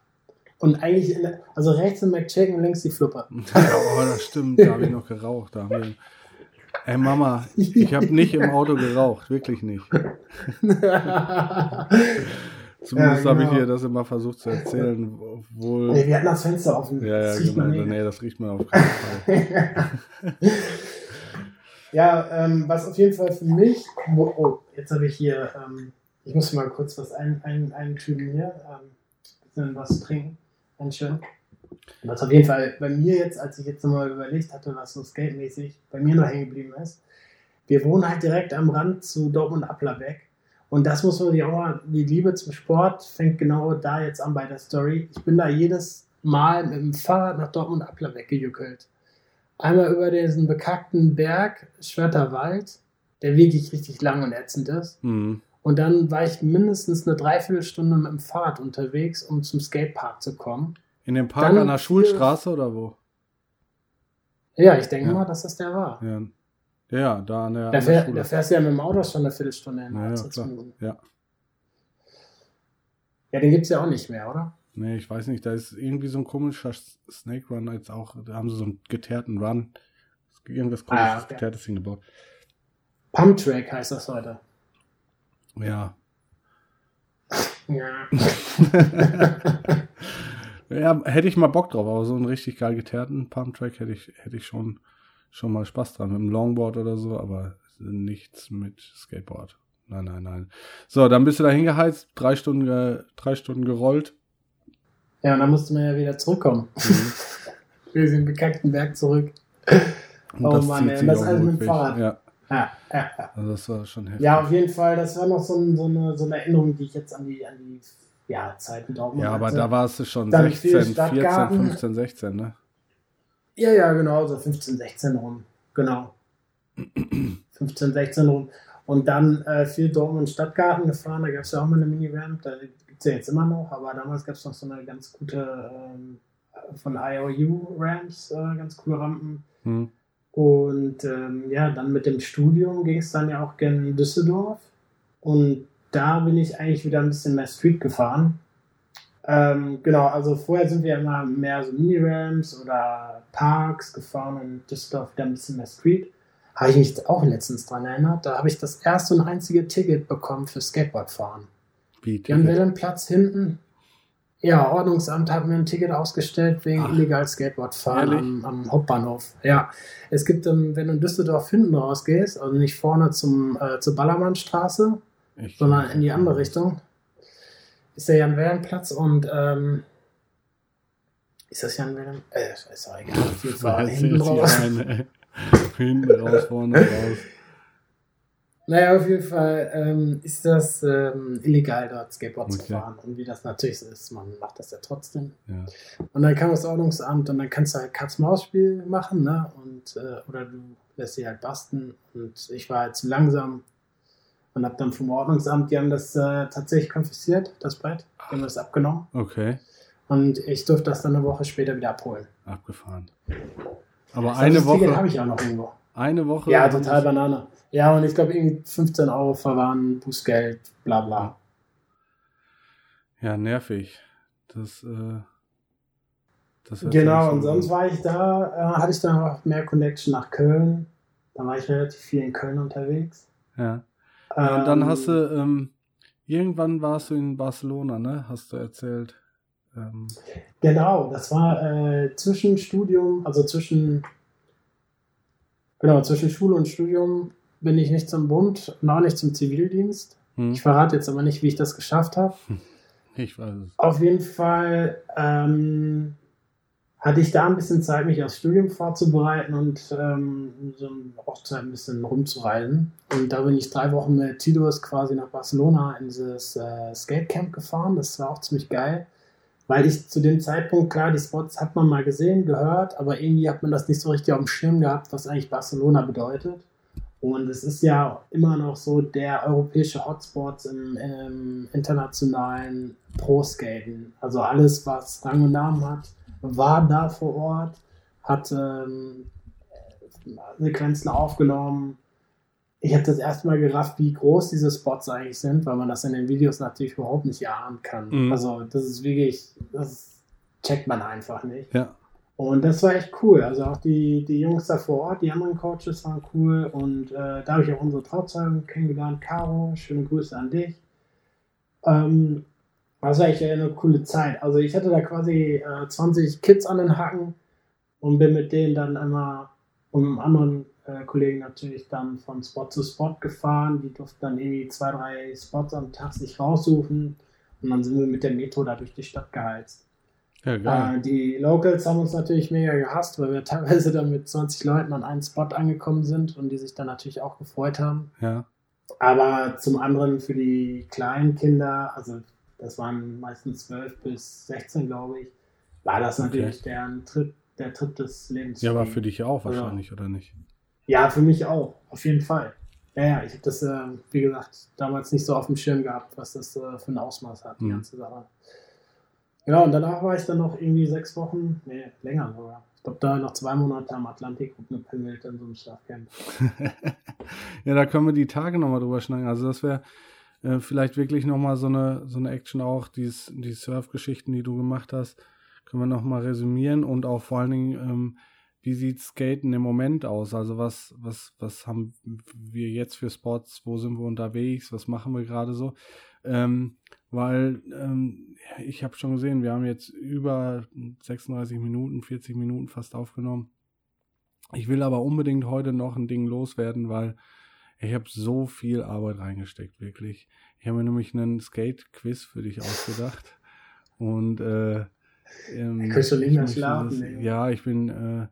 Speaker 2: Und eigentlich, der, also rechts ein McChicken, links die Fluppe.
Speaker 1: oh, das stimmt, da habe ich noch geraucht. Da haben wir, ey Mama, ich habe nicht im Auto geraucht, wirklich nicht. Zumindest
Speaker 2: Ja,
Speaker 1: habe ich
Speaker 2: genau.
Speaker 1: ihr das immer versucht zu erzählen, obwohl.
Speaker 2: Nee, wir hatten das Fenster offen.
Speaker 1: Ja, ja,
Speaker 2: Das riecht
Speaker 1: genau.
Speaker 2: man.
Speaker 1: Nee, das riecht man auf keinen Fall.
Speaker 2: ja, ähm, was auf jeden Fall für mich, wo, oh, jetzt habe ich hier, ähm, ich muss mal kurz was ein, ein, eintüben hier, ähm, was trinken, ganz schön. Was auf jeden Fall bei mir jetzt, als ich jetzt nochmal überlegt hatte, was so skatemäßig bei mir noch hängen geblieben ist, wir wohnen halt direkt am Rand zu Dortmund Applerbeck. Und das muss man sich auch mal, die Liebe zum Sport fängt genau da jetzt an bei der Story. Ich bin da jedes Mal mit dem Fahrrad nach Dortmund Applerbeck gejückelt. Einmal über diesen bekackten Berg, Schwörterwald, der wirklich richtig lang und ätzend ist.
Speaker 1: Mhm.
Speaker 2: Und dann war ich mindestens eine Dreiviertelstunde mit dem Fahrrad unterwegs, um zum Skatepark zu kommen.
Speaker 1: In dem Park
Speaker 2: Dann
Speaker 1: an der Schulstraße oder wo?
Speaker 2: Ja, ich denke
Speaker 1: Ja.
Speaker 2: mal, dass das der war.
Speaker 1: Ja, ja da an der,
Speaker 2: Da, fähr, da fährst du ja mit dem Auto schon eine Viertelstunde hin.
Speaker 1: Ja, ja,
Speaker 2: 20
Speaker 1: klar.
Speaker 2: Minuten.
Speaker 1: Ja.
Speaker 2: ja, den gibt es ja auch nicht mehr, oder?
Speaker 1: Nee, ich weiß nicht, da ist irgendwie so ein komischer Snake Run jetzt auch, da haben sie so einen geteerten Run. Irgendwas komisches,
Speaker 2: Ah, okay.
Speaker 1: geteertes Ding gebaut.
Speaker 2: Pump Track heißt das heute.
Speaker 1: Ja.
Speaker 2: Ja.
Speaker 1: ja, hätte ich mal Bock drauf, aber so einen richtig geil geteerten Pumptrack hätte ich, hätte ich schon, schon mal Spaß dran. Mit dem Longboard oder so, aber nichts mit Skateboard. Nein, nein, nein. So, dann bist du da hingeheizt, drei Stunden, ge, drei Stunden gerollt.
Speaker 2: ja, und dann musste man ja wieder zurückkommen.
Speaker 1: Mhm.
Speaker 2: Wir sind bekackten Berg zurück.
Speaker 1: Und
Speaker 2: Oh Mann, ey, das alles mit dem. Fahrrad.
Speaker 1: Ja,
Speaker 2: Ja, ja, ja.
Speaker 1: also das war schon heftig.
Speaker 2: ja, auf jeden Fall, das war noch so, ein, so, eine, so eine Erinnerung, die ich jetzt an die, an die ja, Zeiten Dortmund
Speaker 1: Ja, aber
Speaker 2: hatte.
Speaker 1: da warst du schon
Speaker 2: Dann viel
Speaker 1: 16, 14,
Speaker 2: Stadtgarten.
Speaker 1: 15, 16, ne?
Speaker 2: Ja, ja, genau, so 15, 16 rum. Genau. 15, 16 rum. Und dann äh, viel Dortmund Stadtgarten gefahren, da gab es ja auch mal eine Mini-Ramp, da gibt es ja jetzt immer noch, aber damals gab es noch so eine ganz gute ähm, von IOU Ramps, äh, ganz coole Rampen.
Speaker 1: Hm.
Speaker 2: Und ähm, ja, dann mit dem Studium ging es dann ja auch gerne in Düsseldorf. Und da bin ich eigentlich wieder ein bisschen mehr Street gefahren. Ähm, genau, also vorher sind wir immer mehr so Mini-Ramps oder Parks gefahren und in Düsseldorf wieder ein bisschen mehr Street. Habe ich mich auch letztens dran erinnert. Da habe ich das erste und einzige Ticket bekommen für Skateboardfahren.
Speaker 1: Wie
Speaker 2: Jan
Speaker 1: Ticket?
Speaker 2: Wilhelmplatz hinten. Ja, Ordnungsamt hat mir ein Ticket ausgestellt wegen
Speaker 1: Ach.
Speaker 2: illegal Skateboardfahren am, am Hauptbahnhof. Ja, es gibt, wenn du in Düsseldorf hinten rausgehst, also nicht vorne zum, äh, zur Ballermannstraße,
Speaker 1: Ich-
Speaker 2: sondern in die andere Richtung, ist der Jan-Wilhelm-Platz und ähm, ist das Jan-Wilhelm? Äh, ist auch egal, auf jeden Fall hinten raus.
Speaker 1: eine. Hinten raus, vorne raus.
Speaker 2: Naja, auf jeden Fall ähm, ist das ähm, illegal, dort Skateboard zu
Speaker 1: Okay.
Speaker 2: fahren. Und wie das natürlich so ist, man macht das ja trotzdem.
Speaker 1: Ja.
Speaker 2: Und dann kam das Ordnungsamt und dann kannst du halt Katz-Maus-Spiel machen, ne? Und, äh, oder du lässt sie halt basten. Und ich war halt zu langsam und hab dann vom Ordnungsamt, die haben das äh, tatsächlich konfisziert, das Brett. Die haben das abgenommen.
Speaker 1: Okay,
Speaker 2: Und ich durfte das dann eine Woche später wieder abholen.
Speaker 1: abgefahren. Aber
Speaker 2: Das
Speaker 1: eine
Speaker 2: Ticket habe
Speaker 1: Woche,
Speaker 2: ich auch noch irgendwo.
Speaker 1: eine Woche.
Speaker 2: Ja, total Banane. Ja, und ich glaube irgendwie 15 Euro verwahren, Bußgeld, bla bla.
Speaker 1: Ja, nervig. Das, äh, das
Speaker 2: Genau, und
Speaker 1: so
Speaker 2: sonst war ich da, äh, hatte ich dann auch mehr Connection nach Köln. Da war ich relativ viel in Köln unterwegs.
Speaker 1: Ja. Ja und dann
Speaker 2: Ähm,
Speaker 1: hast du, ähm, irgendwann warst du in Barcelona, ne? Hast du erzählt. Ähm,
Speaker 2: Genau, das war äh, zwischen Studium, also zwischen, genau, zwischen Schule und Studium bin ich nicht zum Bund und auch nicht zum Zivildienst.
Speaker 1: hm,
Speaker 2: Ich verrate jetzt aber nicht, wie ich das geschafft habe.
Speaker 1: ich weiß es.
Speaker 2: Auf jeden Fall ähm, hatte ich da ein bisschen Zeit, mich aufs Studium vorzubereiten und ähm, so auch ein bisschen rumzureisen. Und da bin ich drei Wochen mit Tidos quasi nach Barcelona in dieses äh, Skatecamp gefahren. Das war auch ziemlich geil, weil ich zu dem Zeitpunkt, klar, die Spots hat man mal gesehen, gehört, aber irgendwie hat man das nicht so richtig auf dem Schirm gehabt, was eigentlich Barcelona bedeutet. Und es ist ja immer noch so der europäische Hotspot im, im internationalen Pro-Skaten. Also alles, was Rang und Namen hat, war da vor Ort, hat ähm, Sequenzen aufgenommen. Ich habe das erste Mal gerafft, wie groß diese Spots eigentlich sind, weil man das in den Videos natürlich überhaupt nicht erahnen kann. Mhm. Also das ist wirklich, das checkt man einfach nicht.
Speaker 1: Ja.
Speaker 2: Und das war echt cool. Also auch die, die Jungs da vor Ort, die anderen Coaches waren cool. Und äh, da habe ich auch unsere Trauzeugen kennengelernt. Caro, schöne Grüße an dich. Ähm, das war echt eine coole Zeit. Also ich hatte da quasi äh, 20 Kids an den Hacken und bin mit denen dann einmal und mit anderen äh, Kollegen natürlich dann von Spot zu Spot gefahren. Die durften dann irgendwie zwei, drei Spots am Tag sich raussuchen. Und dann sind wir mit der Metro da durch die Stadt geheizt. Ja, äh, die Locals haben uns natürlich mega gehasst, weil wir teilweise dann mit 20 Leuten an einen Spot angekommen sind und die sich dann natürlich auch gefreut haben.
Speaker 1: Ja.
Speaker 2: Aber zum anderen für die kleinen Kinder, also das waren meistens 12 bis 16, glaube ich, war das natürlich okay. deren Trip, der Trip des Lebens.
Speaker 1: Ja, aber für dich auch wahrscheinlich, ja. oder nicht?
Speaker 2: Ja, für mich auch, auf jeden Fall. Ja, ja, ich habe das, äh, wie gesagt, damals nicht so auf dem Schirm gehabt, was das äh, für ein Ausmaß hat, die mhm. ganze Sache. Genau, und danach war ich dann noch irgendwie sechs Wochen, nee, länger sogar. Ich glaube, da noch zwei Monate am Atlantik rumgependelt in so einem Surfcamp.
Speaker 1: ja, da können wir die Tage nochmal drüber schneiden. Also das wäre äh, vielleicht wirklich nochmal so eine, so eine Action auch, dies, die Surf-Geschichten, die du gemacht hast, können wir nochmal resümieren und auch vor allen Dingen, ähm, wie sieht Skaten im Moment aus? Also was, was, was haben wir jetzt für Spots? Wo sind wir unterwegs? Was machen wir gerade so? Ähm, weil ähm, ich habe schon gesehen, wir haben jetzt über 36 Minuten, 40 Minuten fast aufgenommen. Ich will aber unbedingt heute noch ein Ding loswerden, weil ich habe so viel Arbeit reingesteckt, wirklich. Ich habe mir nämlich einen Skate-Quiz für dich ausgedacht. Und äh,
Speaker 2: ähm, du nicht mehr schlafen.
Speaker 1: Das, ja, ich bin, äh,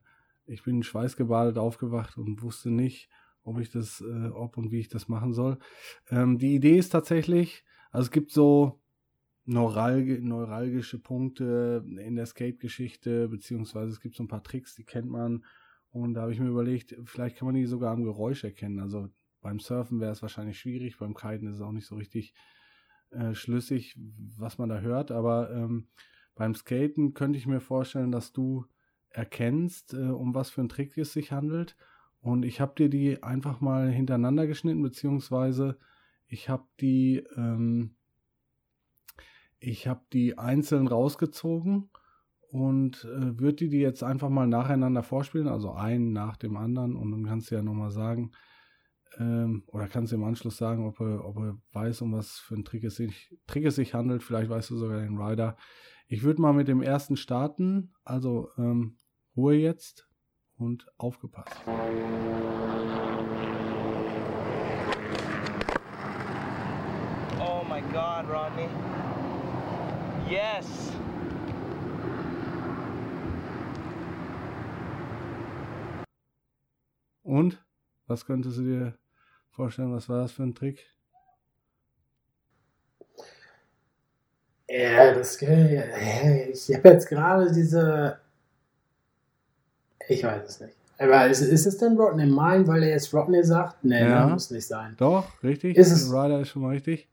Speaker 1: ich bin schweißgebadet aufgewacht und wusste nicht, ob ich das, äh, ob und wie ich das machen soll. Ähm, die Idee ist tatsächlich, also es gibt so neuralg neuralgische Punkte in der Skate-Geschichte, beziehungsweise es gibt so ein paar Tricks, die kennt man. Und da habe ich mir überlegt, vielleicht kann man die sogar am Geräusch erkennen. Also beim Surfen wäre es wahrscheinlich schwierig, beim Kiten ist es auch nicht so richtig äh, schlüssig, was man da hört. Aber ähm, beim Skaten könnte ich mir vorstellen, dass du erkennst, äh, um was für einen Trick es sich handelt. Und ich habe dir die einfach mal hintereinander geschnitten, beziehungsweise ich habe die, ähm, ich die einzeln rausgezogen und äh, würde die jetzt einfach mal nacheinander vorspielen, also einen nach dem anderen und dann kannst du ja nochmal sagen, ähm, oder kannst du im Anschluss sagen, ob er, ob er weiß, um was für ein Trick es, sich, Trick es sich handelt, vielleicht weißt du sogar den Rider. Ich würde mal mit dem ersten starten, also ähm, Ruhe jetzt und aufgepasst. God, Rodney. Yes. Und? Was könntest du dir vorstellen? Was war das für ein Trick?
Speaker 2: Ja, das ich habe jetzt gerade diese. Ich weiß es nicht. Aber ist, ist es denn Rodney Mine, weil er jetzt Rodney sagt? Nee, ja, muss nicht sein.
Speaker 1: Doch, richtig.
Speaker 2: Ist es,
Speaker 1: Rider ist schon mal richtig.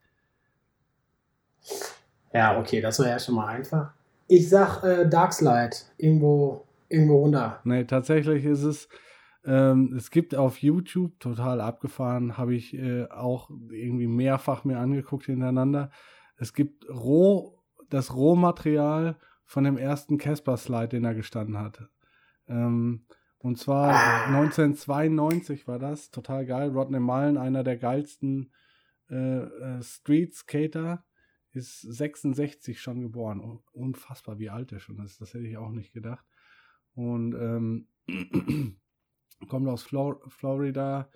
Speaker 2: Ja, okay, das war ja schon mal einfach. Ich sag äh, Darkslide, irgendwo, irgendwo runter.
Speaker 1: Nee, tatsächlich ist es, ähm, es gibt auf YouTube, total abgefahren, habe ich äh, auch irgendwie mehrfach mir angeguckt hintereinander. Es gibt roh, das Rohmaterial von dem ersten Casper-Slide, den er gestanden hatte. Ähm, und zwar ah. 1992 war das, total geil. Rodney Mullen, einer der geilsten äh, äh, Street Skater ist 66 schon geboren. Unfassbar, wie alt er schon ist. Das hätte ich auch nicht gedacht. Und ähm, kommt aus Flor Florida.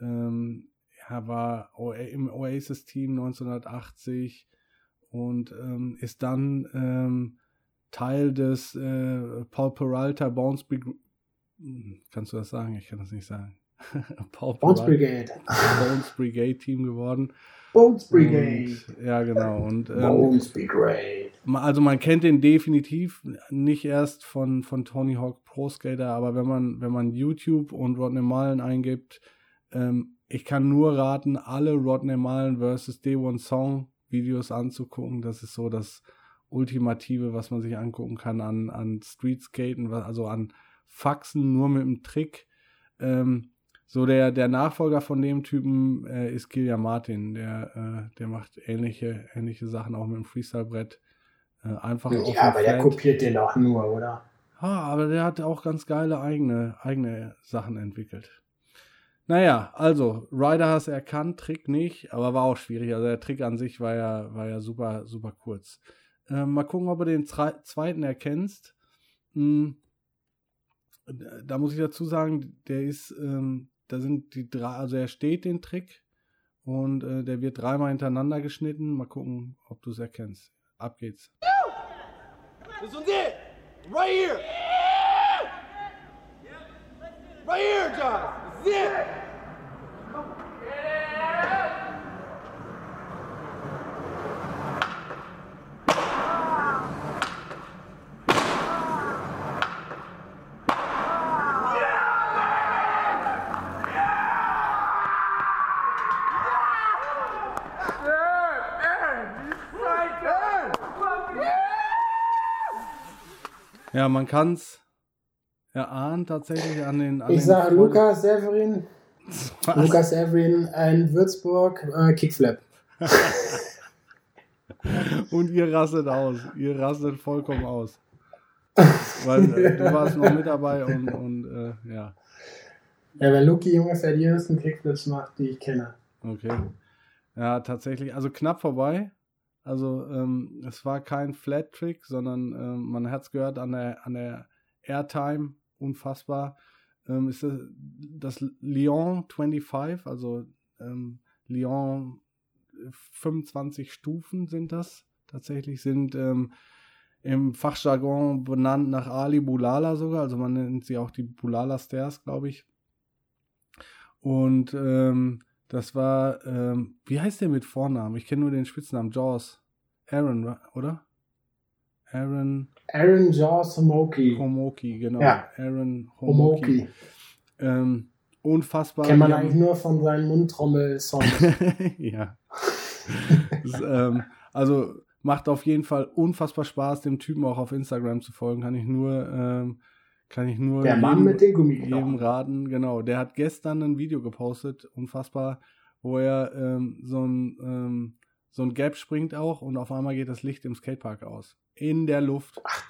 Speaker 1: Ähm, er war im Oasis-Team 1980 und ähm, ist dann ähm, Teil des äh, Paul Peralta Bones Brigade. Kannst du das sagen? Ich kann das nicht sagen.
Speaker 2: Paul Bones Brigade.
Speaker 1: Bones Brigade Team geworden.
Speaker 2: Bones Brigade.
Speaker 1: Und, ja, genau. Und,
Speaker 2: ähm, Bones Brigade.
Speaker 1: Also man kennt den definitiv nicht erst von, von Tony Hawk Pro Skater, aber wenn man, wenn man YouTube und Rodney Mullen eingibt, ähm, ich kann nur raten, alle Rodney Mullen vs. D1 Song Videos anzugucken. Das ist so das Ultimative, was man sich angucken kann an, an Street Skaten, also an Faxen nur mit dem Trick. Ähm, so der, der Nachfolger von dem Typen äh, ist Kilian Martin. Der, äh, der macht ähnliche, ähnliche Sachen auch mit dem Freestyle-Brett. Äh, einfach
Speaker 2: ja, aber der kopiert den auch nur, oder?
Speaker 1: Ja, aber der hat auch ganz geile eigene, eigene Sachen entwickelt. Naja, also, Ryder hast erkannt, Trick nicht, aber war auch schwierig. Also der Trick an sich war ja, war ja super, super kurz. Äh, mal gucken, ob du den zweiten erkennst. Hm, da muss ich dazu sagen, der ist, ähm, da sind die drei, also er steht den Trick und äh, der wird dreimal hintereinander geschnitten. Mal gucken, ob du es erkennst. Ab geht's. This one's it! Right here! Right here, Josh! This is it! Ja, man kann es erahnen tatsächlich an den. An
Speaker 2: ich sage Lukas Severin. Lukas Severin in Würzburg, äh, Kickflap.
Speaker 1: Und ihr rastet aus. Ihr rastet vollkommen aus. Weil äh, du warst noch mit dabei und, und äh, ja.
Speaker 2: Ja, weil Luki ungefähr die ersten Kickflips macht, die ich kenne.
Speaker 1: Okay. Ja, tatsächlich. Also knapp vorbei. Also ähm, es war kein Flat Trick, sondern ähm, man hat es gehört an der, an der Airtime, unfassbar. Ähm, ist das, das Lyon 25, also ähm, Lyon 25 Stufen sind das tatsächlich, sind ähm, im Fachjargon benannt nach Ali Bulala sogar, also man nennt sie auch die Bulala Stairs, glaube ich. Und ähm, das war, ähm, wie heißt der mit Vornamen? Ich kenne nur den Spitznamen, Jaws. Aaron, oder? Aaron.
Speaker 2: Aaron Jaws Homoki.
Speaker 1: Homoki, genau.
Speaker 2: Ja.
Speaker 1: Aaron Homoki. Homoki. Ähm, unfassbar.
Speaker 2: Kennt man eigentlich nur von seinen Mundtrommel-Songs.
Speaker 1: ja. das, ähm, also macht auf jeden Fall unfassbar Spaß, dem Typen auch auf Instagram zu folgen. Kann ich nur, ähm, kann ich nur
Speaker 2: der Mann mit den
Speaker 1: jedem raten. Genau, der hat gestern ein Video gepostet, unfassbar, wo er ähm, so ein ähm, so ein Gap springt auch und auf einmal geht das Licht im Skatepark aus. In der Luft.
Speaker 2: Ach,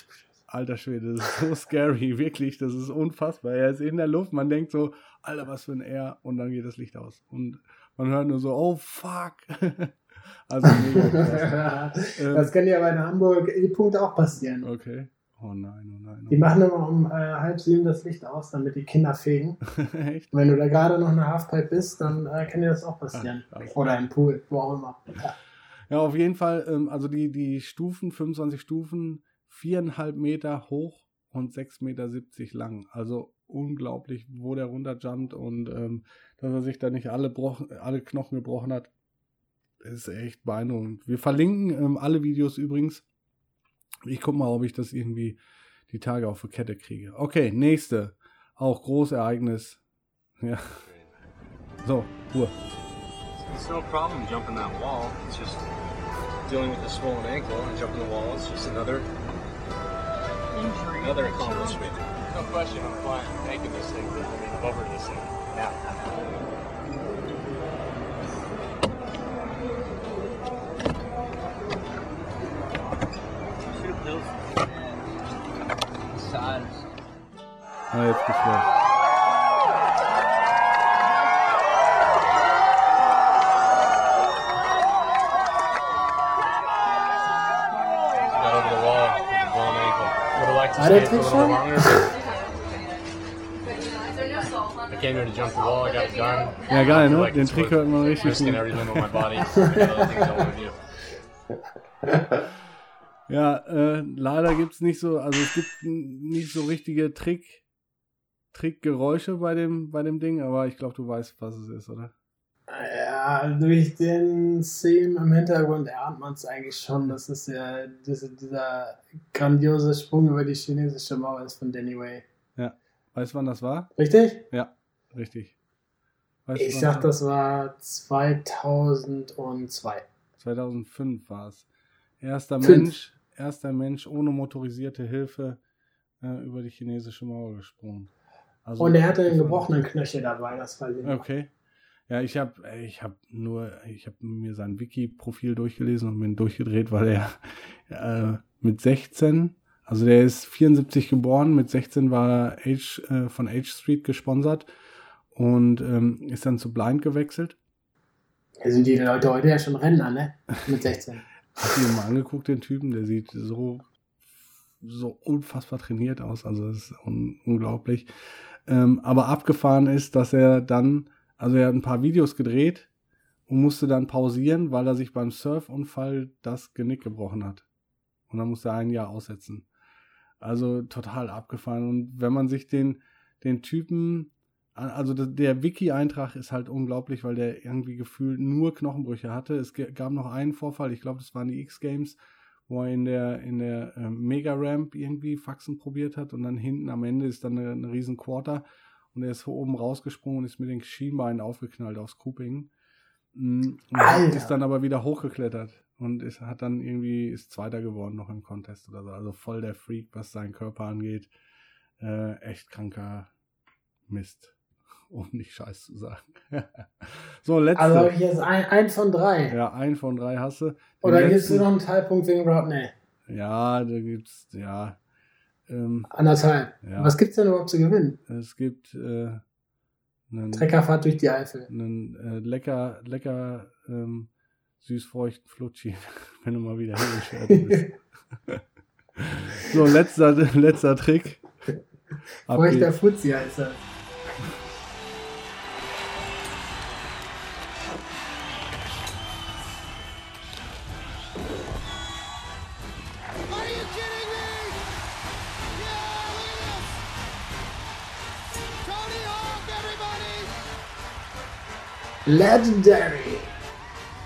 Speaker 1: Alter Schwede, das ist so scary, wirklich, das ist unfassbar. Er ist in der Luft, man denkt so, Alter, was für ein R und dann geht das Licht aus. Und man hört nur so, oh fuck.
Speaker 2: also mega ähm, Das kann ja bei Hamburg die Punkte auch passieren.
Speaker 1: Okay. Oh nein, oh nein. Oh
Speaker 2: die machen immer um äh, halb sieben das Licht aus, damit die Kinder fegen. Echt? Wenn du da gerade noch eine Halfpipe bist, dann äh, kann dir das auch passieren. Ach, Oder im Pool, wo auch immer. Ja,
Speaker 1: ja auf jeden Fall, ähm, also die, die Stufen, 25 Stufen, viereinhalb Meter hoch und 6,70 Meter lang. Also unglaublich, wo der runterjumpt und ähm, dass er sich da nicht alle, alle Knochen gebrochen hat. ist echt beeindruckend. Wir verlinken ähm, alle Videos übrigens ich guck mal, ob ich das irgendwie die Tage auf die Kette kriege. Okay, nächste. Auch Großereignis. Ja. So, Ruhe.
Speaker 3: It's no problem jumping that wall. It's just dealing with the swollen ankle and jumping the wall. It's just another injury. Another accomplishment. No question, I'm fine making this thing. I mean, over this thing. Yeah.
Speaker 1: Ah, jetzt geht's los.
Speaker 2: War der Trick schon?
Speaker 1: Ja, geil, ne? Den Trick hört man richtig gut. Ja, äh, leider gibt's nicht so, also es gibt nicht so richtige Trick, Trickgeräusche bei dem, bei dem Ding, aber ich glaube, du weißt, was es ist, oder?
Speaker 2: Ja, durch den Theme im Hintergrund erahnt man es eigentlich schon. Das ist ja diese, dieser grandiose Sprung über die chinesische Mauer ist von Danny Way.
Speaker 1: Ja. Weißt du, wann das war?
Speaker 2: Richtig?
Speaker 1: Ja, richtig.
Speaker 2: Weißt ich sag, das war 2002.
Speaker 1: 2005 war es. Erster Fünf. Mensch, erster Mensch ohne motorisierte Hilfe äh, über die chinesische Mauer gesprungen. Also,
Speaker 2: Und er hatte einen gebrochenen Knöchel dabei, das weiß ich.
Speaker 1: Okay. Ja, ich habe ich hab nur, ich habe mir sein Wiki-Profil durchgelesen und bin durchgedreht, weil er äh, mit 16, also der ist 74 geboren, mit 16 war er H, äh, von H Street gesponsert und ähm, ist dann zu Blind gewechselt.
Speaker 2: Da sind die Leute heute ja schon Rentner, ne? Mit 16.
Speaker 1: Hast du dir mal angeguckt, den Typen? Der sieht so, so unfassbar trainiert aus. Also das ist un unglaublich. Ähm, aber abgefahren ist, dass er dann, also er hat ein paar Videos gedreht und musste dann pausieren, weil er sich beim Surfunfall das Genick gebrochen hat. Und dann musste er ein Jahr aussetzen. Also total abgefahren. Und wenn man sich den, den Typen also der Wiki-Eintrag ist halt unglaublich, weil der irgendwie gefühlt nur Knochenbrüche hatte. Es gab noch einen Vorfall, ich glaube, das waren die X-Games, wo er in der, in der äh, Mega-Ramp irgendwie Faxen probiert hat und dann hinten am Ende ist dann eine, eine riesen Quarter und er ist von oben rausgesprungen und ist mit den Schienbeinen aufgeknallt aufs Cooping. Mm, und ist dann aber wieder hochgeklettert und ist, hat dann irgendwie, ist Zweiter geworden noch im Contest oder so. Also voll der Freak, was seinen Körper angeht. Äh, echt kranker Mist um nicht Scheiß zu sagen. so, letzte.
Speaker 2: Also ich jetzt ein, ein von drei.
Speaker 1: Ja, ein von drei hast du.
Speaker 2: Oder gibst du noch einen Teilpunkt wegen Rodney?
Speaker 1: Ja, da gibt's, ja. Ähm,
Speaker 2: Anderthalb. Ja. Was gibt's denn überhaupt zu gewinnen?
Speaker 1: Es gibt äh,
Speaker 2: einen Treckerfahrt durch die Eifel.
Speaker 1: Einen äh, lecker, lecker ähm, süß-feuchten Flutschi, wenn du mal wieder hingeschert bist. so, letzter, letzter Trick.
Speaker 2: Feuchter Fuzzi heißt das. Legendary.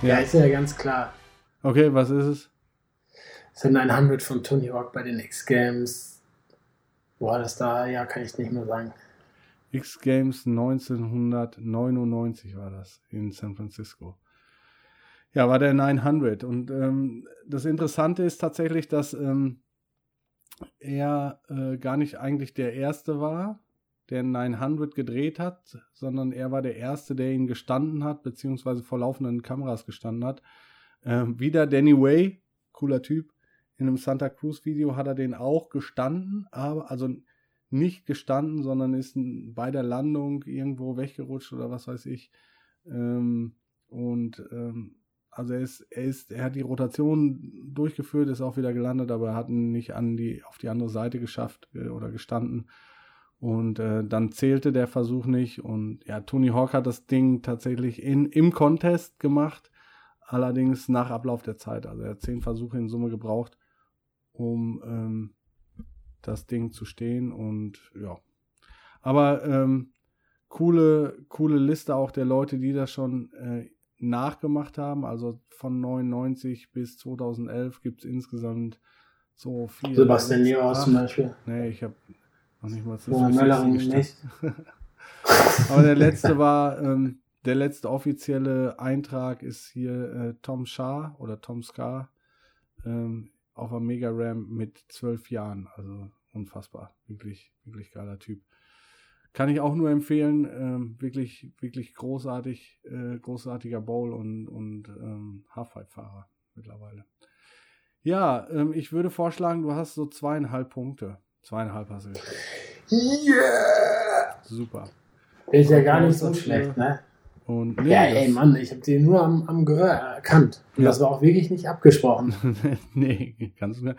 Speaker 2: Ja. ja, ist ja ganz klar.
Speaker 1: Okay, was ist es?
Speaker 2: Sind 900 von Tony Hawk bei den X-Games. Boah, das da, ja, kann ich nicht mehr sagen.
Speaker 1: X-Games 1999 war das in San Francisco. Ja, war der 900. Und ähm, das Interessante ist tatsächlich, dass ähm, er äh, gar nicht eigentlich der Erste war, der 900 gedreht hat, sondern er war der Erste, der ihn gestanden hat, beziehungsweise vor laufenden Kameras gestanden hat. Ähm, wieder Danny Way, cooler Typ. In einem Santa Cruz Video hat er den auch gestanden, aber also nicht gestanden, sondern ist bei der Landung irgendwo weggerutscht oder was weiß ich. Ähm, und ähm, also er ist, er ist, er hat die Rotation durchgeführt, ist auch wieder gelandet, aber er hat ihn nicht an die, auf die andere Seite geschafft äh, oder gestanden. Und äh, dann zählte der Versuch nicht. Und ja, Tony Hawk hat das Ding tatsächlich in, im Contest gemacht. Allerdings nach Ablauf der Zeit. Also er hat zehn Versuche in Summe gebraucht, um ähm, das Ding zu stehen. Und ja. Aber ähm, coole, coole Liste auch der Leute, die das schon äh, nachgemacht haben. Also von 99 bis 2011 gibt es insgesamt so viel.
Speaker 2: Sebastian Niehaus zum Beispiel.
Speaker 1: Nee, ich habe noch nicht mal
Speaker 2: zu Möllering nicht.
Speaker 1: Aber der letzte war, ähm, der letzte offizielle Eintrag ist hier äh, Tom Shah oder Tom Scar ähm, auf der Mega Ram mit zwölf Jahren. Also unfassbar. Wirklich, wirklich geiler Typ. Kann ich auch nur empfehlen. Ähm, wirklich, wirklich großartig, äh, großartiger Bowl und, und ähm, Halfpipe-Fahrer mittlerweile. Ja, ähm, ich würde vorschlagen, du hast so zweieinhalb Punkte. Zweieinhalb hast du geschafft.
Speaker 2: Yeah!
Speaker 1: Super.
Speaker 2: Ist ja gar nicht so schlecht, ne?
Speaker 1: Und, nee,
Speaker 2: ja, ey, Mann, ich habe den nur am, am Gehör erkannt. Und ja. das war auch wirklich nicht abgesprochen.
Speaker 1: nee, kannst du mir.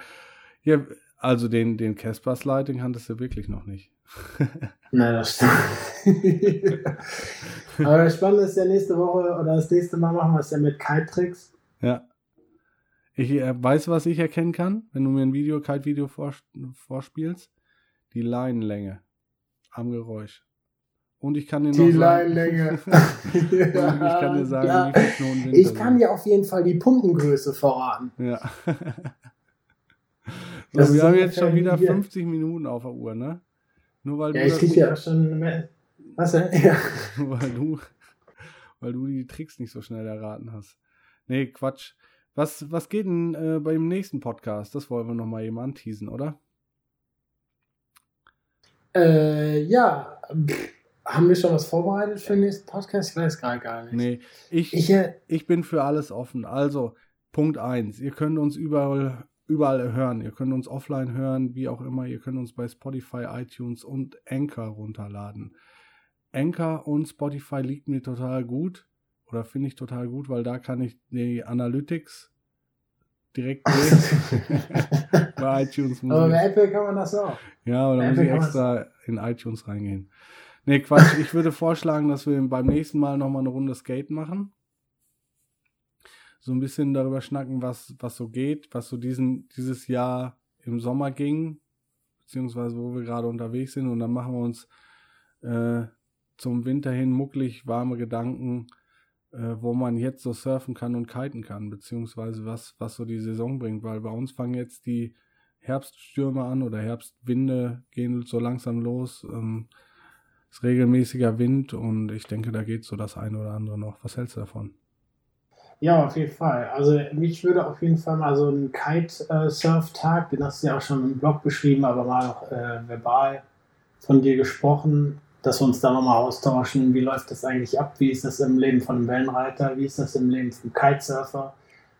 Speaker 1: Ja, also den, den Casper Slide, den kanntest du wirklich noch nicht.
Speaker 2: Nein, das stimmt. Aber das Spannende ist ja nächste Woche oder das nächste Mal machen wir es ja mit Kite-Tricks.
Speaker 1: Ja. Ich äh, weiß, was ich erkennen kann, wenn du mir ein Video, Kite-Video vors vorspielst. Die Leinenlänge am Geräusch. Und ich kann dir
Speaker 2: die Leinenlänge.
Speaker 1: ich kann dir sagen, klar. wie viele Knoten sind
Speaker 2: Ich kann dir auf jeden Fall die Pumpengröße verraten.
Speaker 1: Ja. so, wir haben jetzt schon wieder 50 Minuten auf der Uhr, ne? Nur weil
Speaker 2: ja,
Speaker 1: du
Speaker 2: ich krieg ja schon mehr. Was denn? Ja.
Speaker 1: weil du, weil du die Tricks nicht so schnell erraten hast. Nee, Quatsch. Was, was geht denn äh, beim nächsten Podcast? Das wollen wir nochmal eben anteasen, oder?
Speaker 2: Äh, ja, haben wir schon was vorbereitet für den nächsten Podcast? Ich weiß gerade gar nicht.
Speaker 1: Nee, ich,
Speaker 2: Ich, äh,
Speaker 1: ich bin für alles offen. Also, Punkt 1. Ihr könnt uns überall, überall hören. Ihr könnt uns offline hören, wie auch immer. Ihr könnt uns bei Spotify, iTunes und Anchor runterladen. Anchor und Spotify liegt mir total gut. Oder finde ich total gut, weil da kann ich die Analytics direkt bei iTunes
Speaker 2: aber bei Apple kann man das auch.
Speaker 1: ja, oder muss ich extra in iTunes reingehen. Nee, Quatsch. Ich würde vorschlagen, dass wir beim nächsten Mal nochmal eine Runde Skate machen. So ein bisschen darüber schnacken, was, was so geht, was so diesen, dieses Jahr im Sommer ging, beziehungsweise wo wir gerade unterwegs sind. Und dann machen wir uns äh, zum Winter hin mucklig warme Gedanken, äh, wo man jetzt so surfen kann und kiten kann, beziehungsweise was, was so die Saison bringt. Weil bei uns fangen jetzt die Herbststürme an oder Herbstwinde gehen so langsam los. Ähm, ist regelmäßiger Wind und ich denke, da geht so das eine oder andere noch. Was hältst du davon?
Speaker 2: Ja, auf jeden Fall. Also mich würde auf jeden Fall mal so ein Kite-Surf-Tag, den hast du ja auch schon im Blog beschrieben, aber mal auch äh, verbal von dir gesprochen, dass wir uns da nochmal austauschen. Wie läuft das eigentlich ab? Wie ist das im Leben von einem Wellenreiter? Wie ist das im Leben vom Kitesurfer?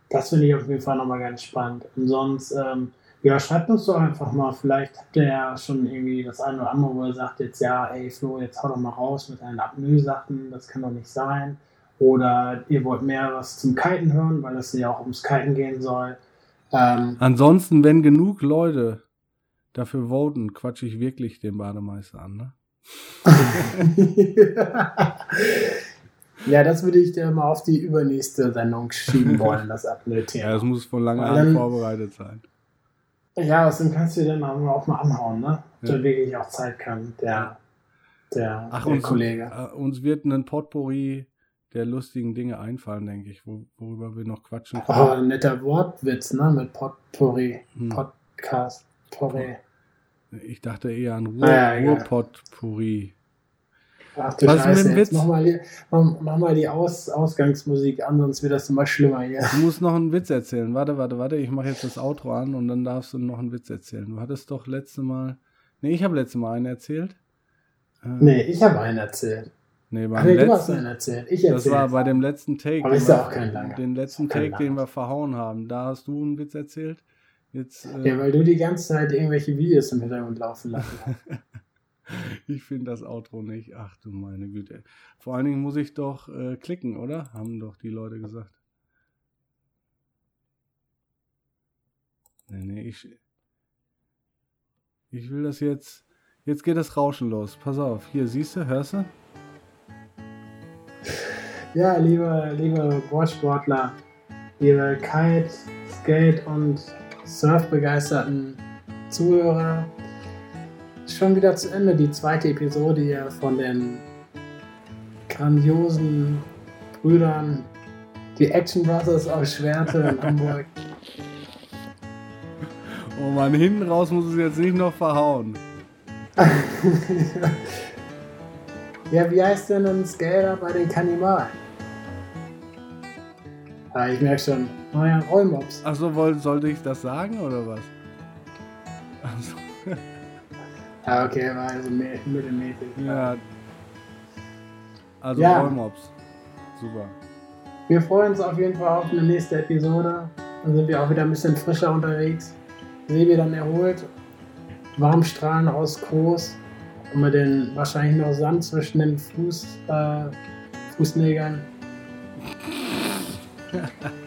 Speaker 2: Das finde ich auf jeden Fall nochmal ganz spannend. Und sonst, ähm, ja, schreibt uns doch einfach mal. Vielleicht habt ihr ja schon irgendwie das eine oder andere, wo ihr sagt jetzt, ja, ey Flo, jetzt hau doch mal raus mit deinen Apnoe-Sachen. Das kann doch nicht sein. Oder ihr wollt mehr was zum Kiten hören, weil es ja auch ums Kiten gehen soll. Ähm,
Speaker 1: Ansonsten, wenn genug Leute dafür voten, quatsche ich wirklich den Bademeister an, ne?
Speaker 2: ja, das würde ich dir mal auf die übernächste Sendung schieben wollen, das
Speaker 1: Ja,
Speaker 2: Apnoe-Thema.
Speaker 1: das muss von langer Hand vorbereitet sein.
Speaker 2: Ja, außerdem kannst du dir dann auch mal anhauen, ne?
Speaker 1: Ja.
Speaker 2: der wirklich auch Zeit kann, der, der,
Speaker 1: Ach,
Speaker 2: der
Speaker 1: uns,
Speaker 2: Kollege.
Speaker 1: äh, uns wird ein Potpourri der lustigen Dinge einfallen, denke ich, wo, worüber wir noch quatschen
Speaker 2: Oh,
Speaker 1: können.
Speaker 2: ein netter Wortwitz, ne? Mit Potpourri.
Speaker 1: Hm.
Speaker 2: Podcast. Porri.
Speaker 1: Ich dachte eher an Ruhr,
Speaker 2: Ah, ja.
Speaker 1: Ruhrpott-Puri.
Speaker 2: Ach du
Speaker 1: Was ist mit
Speaker 2: Scheiße,
Speaker 1: dem
Speaker 2: jetzt
Speaker 1: Witz?
Speaker 2: mach mal die, mach, mach mal die Aus, Ausgangsmusik an, sonst wird das immer schlimmer hier.
Speaker 1: Du musst noch einen Witz erzählen. Warte, warte, warte. Ich mache jetzt das Outro an und dann darfst du noch einen Witz erzählen. Du hattest doch letzte Mal. Nee, ich habe letzte Mal einen erzählt. Äh,
Speaker 2: Nee, ich habe einen erzählt.
Speaker 1: nee
Speaker 2: Ach
Speaker 1: beim
Speaker 2: nee, du hast
Speaker 1: letzten.
Speaker 2: einen erzählt. Ich
Speaker 1: Das
Speaker 2: erzähle.
Speaker 1: war bei dem letzten Take.
Speaker 2: Aber
Speaker 1: den
Speaker 2: ist ja auch kein langer.
Speaker 1: Den letzten Take, den
Speaker 2: langer.
Speaker 1: wir verhauen haben. Da hast du einen Witz erzählt. Jetzt, äh,
Speaker 2: Ja, weil du die ganze Zeit irgendwelche Videos im Hintergrund laufen lassen hast.
Speaker 1: ich finde das Outro nicht. Ach du meine Güte. Vor allen Dingen muss ich doch äh, klicken, oder? Haben doch die Leute gesagt. Nee, nee, ich. Ich will das jetzt. Jetzt geht das Rauschen los. Pass auf. Hier, siehst du, hörst du?
Speaker 2: Ja, liebe, liebe Boardsportler, liebe Kite, Skate und Surf-begeisterten Zuhörer, schon wieder zu Ende die zweite Episode hier von den grandiosen Brüdern, die Action Brothers aus Schwerte in Hamburg.
Speaker 1: Oh Mann, hinten raus muss es jetzt nicht noch verhauen.
Speaker 2: ja, wie heißt denn ein Skater bei den Kannibalen? Ah, ich merke schon, naja, Rollmops.
Speaker 1: Achso, sollte ich das sagen oder was? Achso,
Speaker 2: Ah, okay, war also mi- mittelmäßig.
Speaker 1: ja. Also
Speaker 2: Ja.
Speaker 1: Rollmops. Super.
Speaker 2: Wir freuen uns auf jeden Fall auf eine nächste Episode. Dann sind wir auch wieder ein bisschen frischer unterwegs. Sebi dann erholt. Warmstrahlen aus Kurs. Und mit den wahrscheinlich noch Sand zwischen den Fuß, äh, Fußnägeln.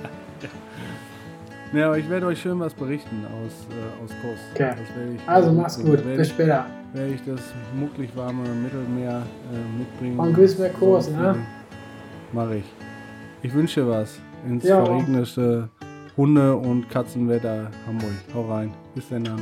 Speaker 1: Ja, aber ich werde euch schön was berichten aus, äh, aus Kurs.
Speaker 2: Okay.
Speaker 1: Ich,
Speaker 2: Also mach's
Speaker 1: so
Speaker 2: gut.
Speaker 1: Werde,
Speaker 2: Bis später.
Speaker 1: werde ich das mucklig warme Mittelmeer äh, mitbringen.
Speaker 2: Und grüß mir Kurs, ne?
Speaker 1: Mach ich. Ich wünsche was ins
Speaker 2: Ja.
Speaker 1: verregnete Hunde- und Katzenwetter Hamburg. Hau rein. Bis dann. dann.